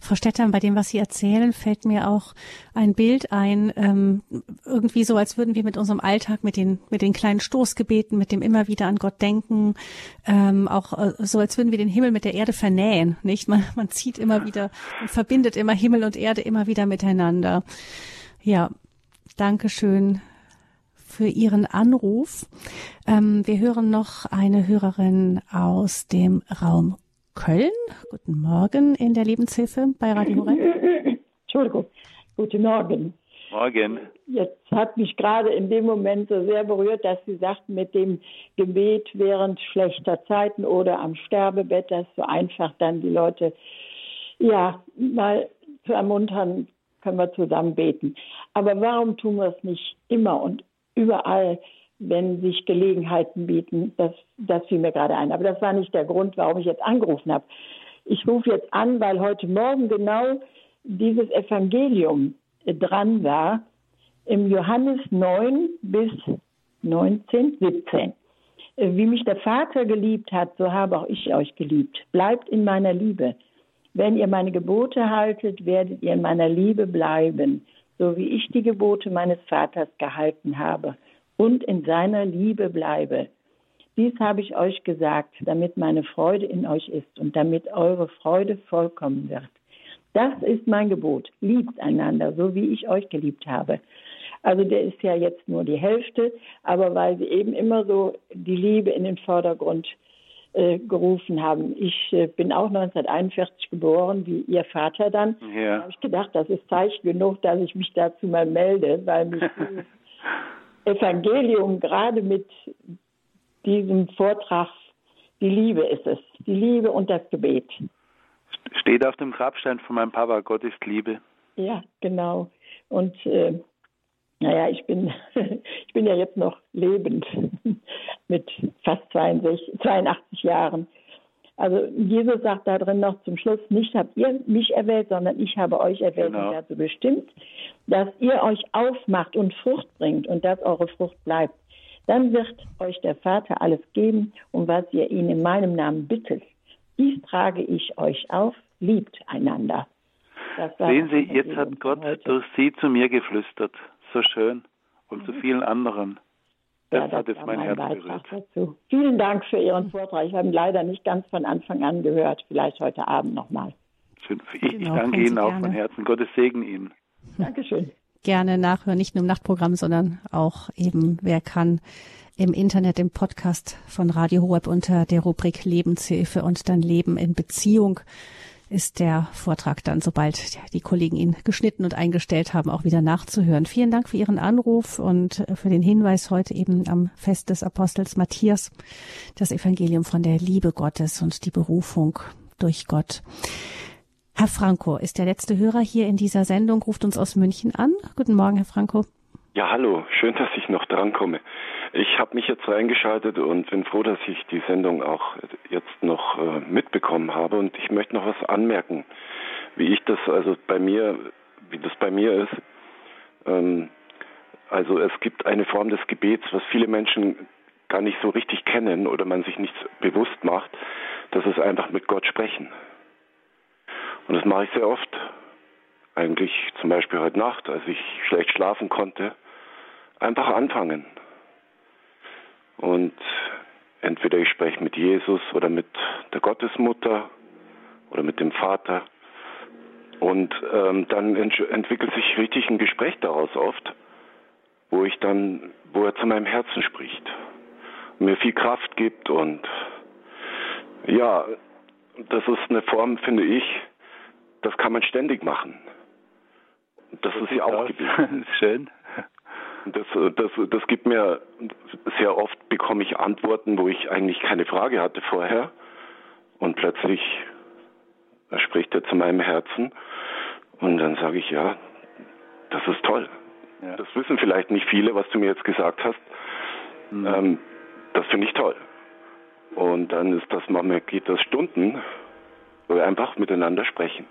Frau Stetter, bei dem, was Sie erzählen, fällt mir auch ein Bild ein, ähm, irgendwie so, als würden wir mit unserem Alltag, mit den, mit den kleinen Stoßgebeten, mit dem immer wieder an Gott denken, ähm, auch äh, so, als würden wir den Himmel mit der Erde vernähen, nicht? Man, man zieht immer wieder und verbindet immer Himmel und Erde immer wieder miteinander. Ja, Dankeschön für Ihren Anruf. Ähm, wir hören noch eine Hörerin aus dem Raum Köln. Guten Morgen in der Lebenshilfe bei Radio Horeb. Entschuldigung. Guten Morgen. Morgen. Jetzt hat mich gerade in dem Moment so sehr berührt, dass Sie sagten, mit dem Gebet während schlechter Zeiten oder am Sterbebett, dass so einfach dann die Leute, ja, mal zu ermuntern, können wir zusammen beten. Aber warum tun wir es nicht immer und überall? Wenn sich Gelegenheiten bieten. Das, das fiel mir gerade ein. Aber das war nicht der Grund, warum ich jetzt angerufen habe. Ich rufe jetzt an, weil heute Morgen genau dieses Evangelium dran war, im Johannes 9 bis 19, 17. Wie mich der Vater geliebt hat, so habe auch ich euch geliebt. Bleibt in meiner Liebe. Wenn ihr meine Gebote haltet, werdet ihr in meiner Liebe bleiben, so wie ich die Gebote meines Vaters gehalten habe und in seiner Liebe bleibe. Dies habe ich euch gesagt, damit meine Freude in euch ist und damit eure Freude vollkommen wird. Das ist mein Gebot. Liebt einander, so wie ich euch geliebt habe. Also der ist ja jetzt nur die Hälfte, aber weil sie eben immer so die Liebe in den Vordergrund äh, gerufen haben. Ich äh, bin auch 1941 geboren, wie Ihr Vater dann. Ja. Da habe ich gedacht, das ist Zeichen genug, dass ich mich dazu mal melde, weil mich Evangelium gerade mit diesem Vortrag, die Liebe ist es, die Liebe und das Gebet. Steht auf dem Grabstein von meinem Papa, Gott ist Liebe. Ja, genau. Und äh, naja, ich bin, ich bin ja jetzt noch lebend mit fast 62, 82 Jahren. Also Jesus sagt da drin noch zum Schluss, nicht habt ihr mich erwählt, sondern ich habe euch erwählt genau. und dazu bestimmt, dass ihr euch aufmacht und Frucht bringt und dass eure Frucht bleibt. Dann wird euch der Vater alles geben und was ihr ihn in meinem Namen bittet. Dies trage ich euch auf, liebt einander. Sehen Sie, jetzt hat Gott durch Sie zu mir geflüstert so schön und zu mhm. vielen anderen. Das, ja, das hat jetzt mein Herz berührt. Dazu. Vielen Dank für Ihren Vortrag. Ich habe ihn leider nicht ganz von Anfang an gehört. Vielleicht heute Abend nochmal. Ich, genau, danke Ihnen auch von Herzen. Gottes Segen Ihnen. Dankeschön. Gerne nachhören, nicht nur im Nachtprogramm, sondern auch eben, wer kann, im Internet, im Podcast von Radio Horeb unter der Rubrik Lebenshilfe und dann Leben in Beziehung ist der Vortrag dann, sobald die Kollegen ihn geschnitten und eingestellt haben, auch wieder nachzuhören. Vielen Dank für Ihren Anruf und für den Hinweis heute eben am Fest des Apostels Matthias, das Evangelium von der Liebe Gottes und die Berufung durch Gott. Herr Franco ist der letzte Hörer hier in dieser Sendung, ruft uns aus München an. Guten Morgen, Herr Franco. Ja, hallo, schön, dass ich noch drankomme. Ich habe mich jetzt reingeschaltet und bin froh, dass ich die Sendung auch jetzt noch äh, mitbekommen habe. Und ich möchte noch was anmerken, wie ich das, also bei mir, wie das bei mir ist. Ähm, also es gibt eine Form des Gebets, was viele Menschen gar nicht so richtig kennen oder man sich nicht bewusst macht. Das ist einfach mit Gott sprechen. Und das mache ich sehr oft. Eigentlich zum Beispiel heute Nacht, als ich schlecht schlafen konnte. Einfach anfangen. Und entweder ich spreche mit Jesus oder mit der Gottesmutter oder mit dem Vater. Und ähm, dann ent entwickelt sich richtig ein Gespräch daraus oft, wo ich dann, wo er zu meinem Herzen spricht, mir viel Kraft gibt und ja, das ist eine Form, finde ich, das kann man ständig machen. Das, das ist ja auch gewesen. Schön. Das, das, das gibt mir sehr oft bekomme ich Antworten, wo ich eigentlich keine Frage hatte vorher. Und plötzlich spricht er zu meinem Herzen. Und dann sage ich, ja, das ist toll. Ja. Das wissen vielleicht nicht viele, was du mir jetzt gesagt hast. Mhm. Ähm, das finde ich toll. Und dann ist das, manchmal geht das Stunden, wo wir einfach miteinander sprechen.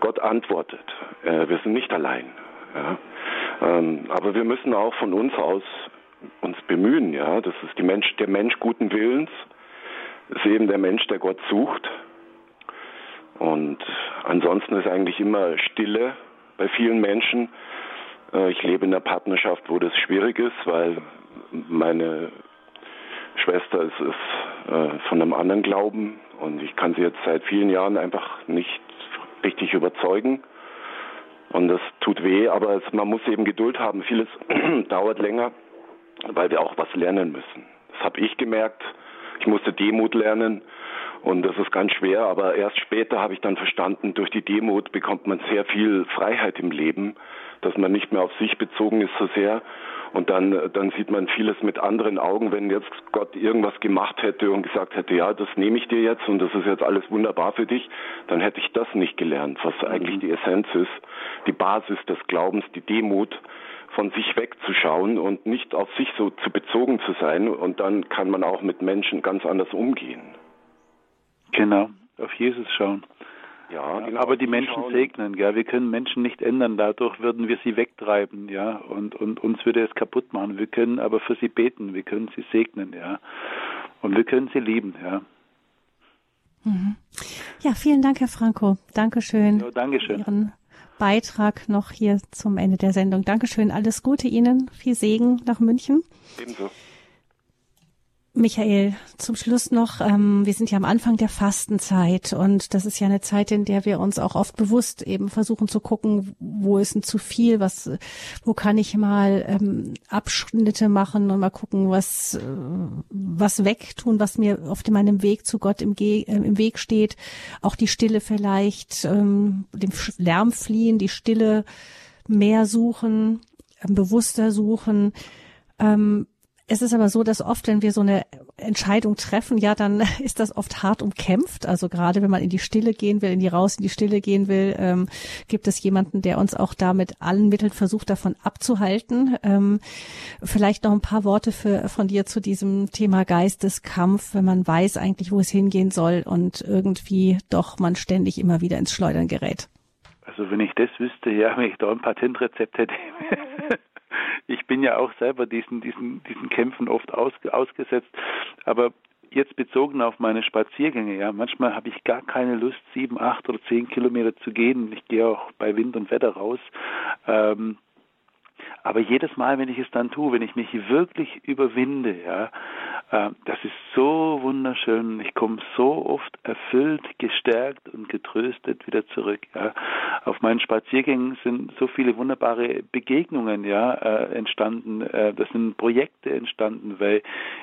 Gott antwortet. Äh, wir sind nicht allein. Ja. Ähm, aber wir müssen auch von uns aus uns bemühen, ja. Das ist die Mensch, der Mensch guten Willens, ist eben der Mensch, der Gott sucht. Und ansonsten ist eigentlich immer Stille bei vielen Menschen. Äh, ich lebe in einer Partnerschaft, wo das schwierig ist, weil meine Schwester ist, ist äh, von einem anderen Glauben und ich kann sie jetzt seit vielen Jahren einfach nicht richtig überzeugen. Und das tut weh, aber es, man muss eben Geduld haben. Vieles dauert länger, weil wir auch was lernen müssen. Das habe ich gemerkt. Ich musste Demut lernen und das ist ganz schwer, aber erst später habe ich dann verstanden, durch die Demut bekommt man sehr viel Freiheit im Leben, dass man nicht mehr auf sich bezogen ist so sehr und dann, dann sieht man vieles mit anderen Augen, wenn jetzt Gott irgendwas gemacht hätte und gesagt hätte, ja, das nehme ich dir jetzt und das ist jetzt alles wunderbar für dich, dann hätte ich das nicht gelernt, was eigentlich die Essenz ist, die Basis des Glaubens, die Demut, von sich wegzuschauen und nicht auf sich so zu bezogen zu sein und dann kann man auch mit Menschen ganz anders umgehen. Genau, auf Jesus schauen. Ja, genau. Aber die Menschen segnen, ja. Wir können Menschen nicht ändern. Dadurch würden wir sie wegtreiben, ja. Und, und uns würde es kaputt machen. Wir können aber für sie beten. Wir können sie segnen, ja. Und wir können sie lieben, ja. Mhm. Ja, vielen Dank, Herr Franco. Dankeschön. Ja, Dankeschön. Ihren Beitrag noch hier zum Ende der Sendung. Dankeschön. Alles Gute Ihnen. Viel Segen nach München. Ebenso. Michael, zum Schluss noch, ähm, wir sind ja am Anfang der Fastenzeit und das ist ja eine Zeit, in der wir uns auch oft bewusst eben versuchen zu gucken, wo ist denn zu viel, was, wo kann ich mal ähm, Abschnitte machen und mal gucken, was, äh, was wegtun, was mir auf meinem Weg zu Gott im, Ge äh, im Weg steht, auch die Stille vielleicht, ähm, dem Lärm fliehen, die Stille mehr suchen, äh, bewusster suchen. Ähm, es ist aber so, dass oft, wenn wir so eine Entscheidung treffen, ja, dann ist das oft hart umkämpft. Also gerade wenn man in die Stille gehen will, in die raus in die Stille gehen will, ähm, gibt es jemanden, der uns auch da mit allen Mitteln versucht, davon abzuhalten. Ähm, vielleicht noch ein paar Worte für, von dir zu diesem Thema Geisteskampf, wenn man weiß eigentlich, wo es hingehen soll und irgendwie doch man ständig immer wieder ins Schleudern gerät. Also wenn ich das wüsste, ja, wenn ich da ein Patentrezept hätte. ich bin ja auch selber diesen, diesen, diesen Kämpfen oft aus, ausgesetzt. Aber jetzt bezogen auf meine Spaziergänge, ja, manchmal habe ich gar keine Lust, sieben, acht oder zehn Kilometer zu gehen. Ich gehe auch bei Wind und Wetter raus. Ähm, aber jedes Mal, wenn ich es dann tue, wenn ich mich wirklich überwinde, ja, äh, das ist so wunderschön. Ich komme so oft erfüllt, gestärkt und getröstet wieder zurück. Ja. Auf meinen Spaziergängen sind so viele wunderbare Begegnungen ja äh, entstanden. Äh, das sind Projekte entstanden, weil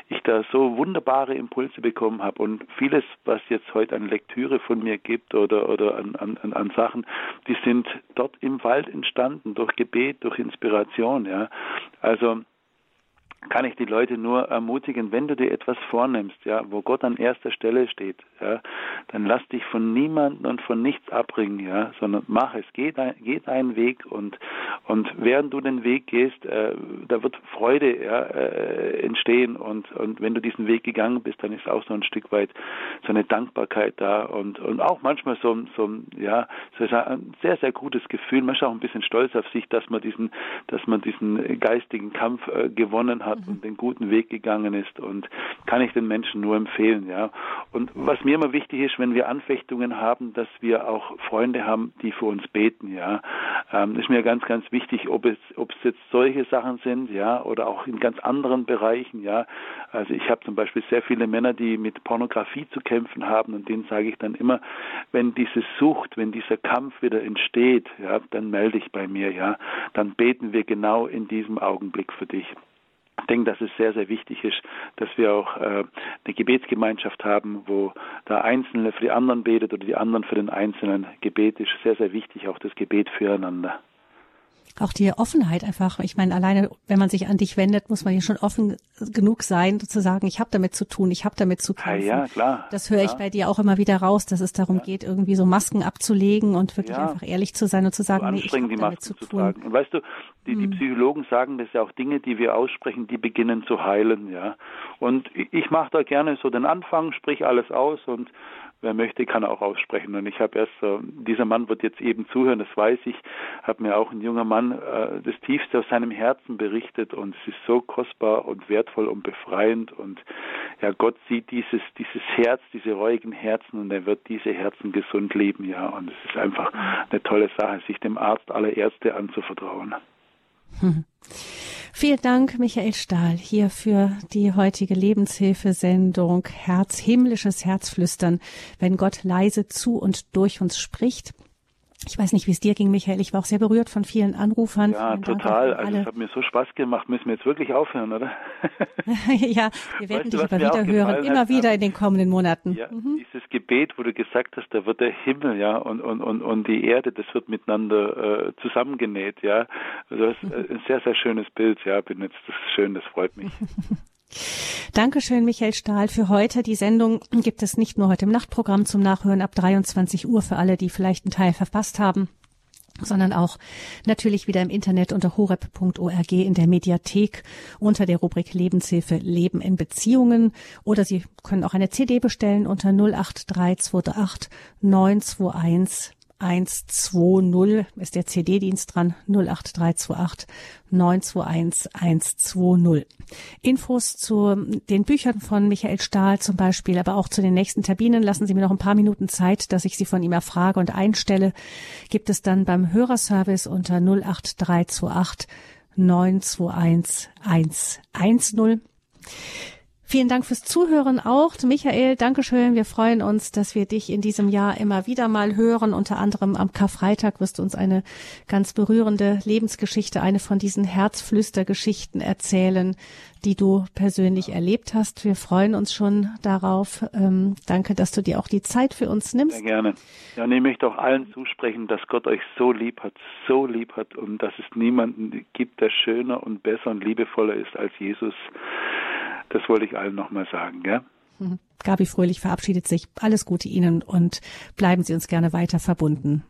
ich da so wunderbare Impulse bekommen habe und vieles, was jetzt heute an Lektüre von mir gibt oder oder an, an, an Sachen, die sind dort im Wald entstanden durch Gebet, durch Inspiration Situation, ja. Also kann ich die Leute nur ermutigen, wenn du dir etwas vornimmst, ja, wo Gott an erster Stelle steht, ja, dann lass dich von niemandem und von nichts abbringen, ja, sondern mach es, geh, dein, geh deinen Weg und und während du den Weg gehst, äh, da wird Freude ja, äh, entstehen und und wenn du diesen Weg gegangen bist, dann ist auch so ein Stück weit so eine Dankbarkeit da und und auch manchmal so so ja so ein sehr sehr gutes Gefühl, manchmal auch ein bisschen stolz auf sich, dass man diesen dass man diesen geistigen Kampf äh, gewonnen hat hat mhm. und den guten Weg gegangen ist und kann ich den Menschen nur empfehlen, ja. Und was mir immer wichtig ist, wenn wir Anfechtungen haben, dass wir auch Freunde haben, die für uns beten, ja. Ähm, ist mir ganz, ganz wichtig, ob es, ob es jetzt solche Sachen sind, ja, oder auch in ganz anderen Bereichen, ja. Also ich habe zum Beispiel sehr viele Männer, die mit Pornografie zu kämpfen haben und denen sage ich dann immer, wenn diese Sucht, wenn dieser Kampf wieder entsteht, ja, dann melde dich bei mir, ja. Dann beten wir genau in diesem Augenblick für dich. Ich denke, dass es sehr, sehr wichtig ist, dass wir auch äh, eine Gebetsgemeinschaft haben, wo der Einzelne für die anderen betet oder die anderen für den Einzelnen. Gebet ist sehr, sehr wichtig, auch das Gebet füreinander auch die Offenheit einfach. Ich meine, alleine, wenn man sich an dich wendet, muss man ja schon offen genug sein, zu sagen, ich habe damit zu tun, ich habe damit zu kämpfen. Ja, ja, klar. Das höre ich bei dir auch immer wieder raus, dass es darum ja. geht, irgendwie so Masken abzulegen und wirklich einfach ehrlich zu sein und zu sagen, so nee, ich habe damit zu, zu tun. Tragen. Und weißt du, die, die hm. Psychologen sagen das ja auch Dinge, die wir aussprechen, die beginnen zu heilen, ja. Und ich mache da gerne so den Anfang, sprich alles aus und wer möchte, kann auch aussprechen. Und ich habe erst, äh, dieser Mann wird jetzt eben zuhören, das weiß ich, hat mir auch ein junger Mann äh, das Tiefste aus seinem Herzen berichtet und es ist so kostbar und wertvoll und befreiend und ja, Gott sieht dieses, dieses Herz, diese reuigen Herzen und er wird diese Herzen gesund leben, ja. Und es ist einfach eine tolle Sache, sich dem Arzt aller Ärzte anzuvertrauen. Hm. Vielen Dank, Michael Stahl, hier für die heutige Lebenshilfesendung Herz, himmlisches Herzflüstern, wenn Gott leise zu und durch uns spricht. Ich weiß nicht, wie es dir ging, Michael. Ich war auch sehr berührt von vielen Anrufern. Ja, total. Also es hat mir so Spaß gemacht. Müssen wir jetzt wirklich aufhören, oder? ja, wir werden weißt dich aber wieder hören, immer hat, wieder in den kommenden Monaten. Ja, mhm. dieses Gebet, wo du gesagt hast, da wird der Himmel, ja, und, und, und, und die Erde, das wird miteinander äh, zusammengenäht, ja. Also das ist ein sehr, sehr schönes Bild, ja, benutzt. Das ist schön, das freut mich. Dankeschön, Michael Stahl, für heute. Die Sendung gibt es nicht nur heute im Nachtprogramm zum Nachhören ab 23 Uhr für alle, die vielleicht einen Teil verpasst haben sondern auch natürlich wieder im Internet unter horeb.org in der Mediathek unter der Rubrik Lebenshilfe Leben in Beziehungen oder Sie können auch eine CD bestellen unter 08328 921 120 ist der CD-Dienst dran 08328 921 120. Infos zu den Büchern von Michael Stahl zum Beispiel, aber auch zu den nächsten Terminen lassen Sie mir noch ein paar Minuten Zeit, dass ich Sie von ihm erfrage und einstelle. Gibt es dann beim Hörerservice unter 08328 921 110. Vielen Dank fürs Zuhören auch. Michael, Dankeschön. Wir freuen uns, dass wir dich in diesem Jahr immer wieder mal hören. Unter anderem am Karfreitag wirst du uns eine ganz berührende Lebensgeschichte, eine von diesen Herzflüstergeschichten erzählen, die du persönlich erlebt hast. Wir freuen uns schon darauf. Ähm, danke, dass du dir auch die Zeit für uns nimmst. Sehr gerne. Ja, und ich auch allen zusprechen, dass Gott euch so lieb hat, so lieb hat und dass es niemanden gibt, der schöner und besser und liebevoller ist als Jesus. Das wollte ich allen nochmal sagen, ja. Mhm. Gabi Fröhlich verabschiedet sich. Alles Gute Ihnen und bleiben Sie uns gerne weiter verbunden.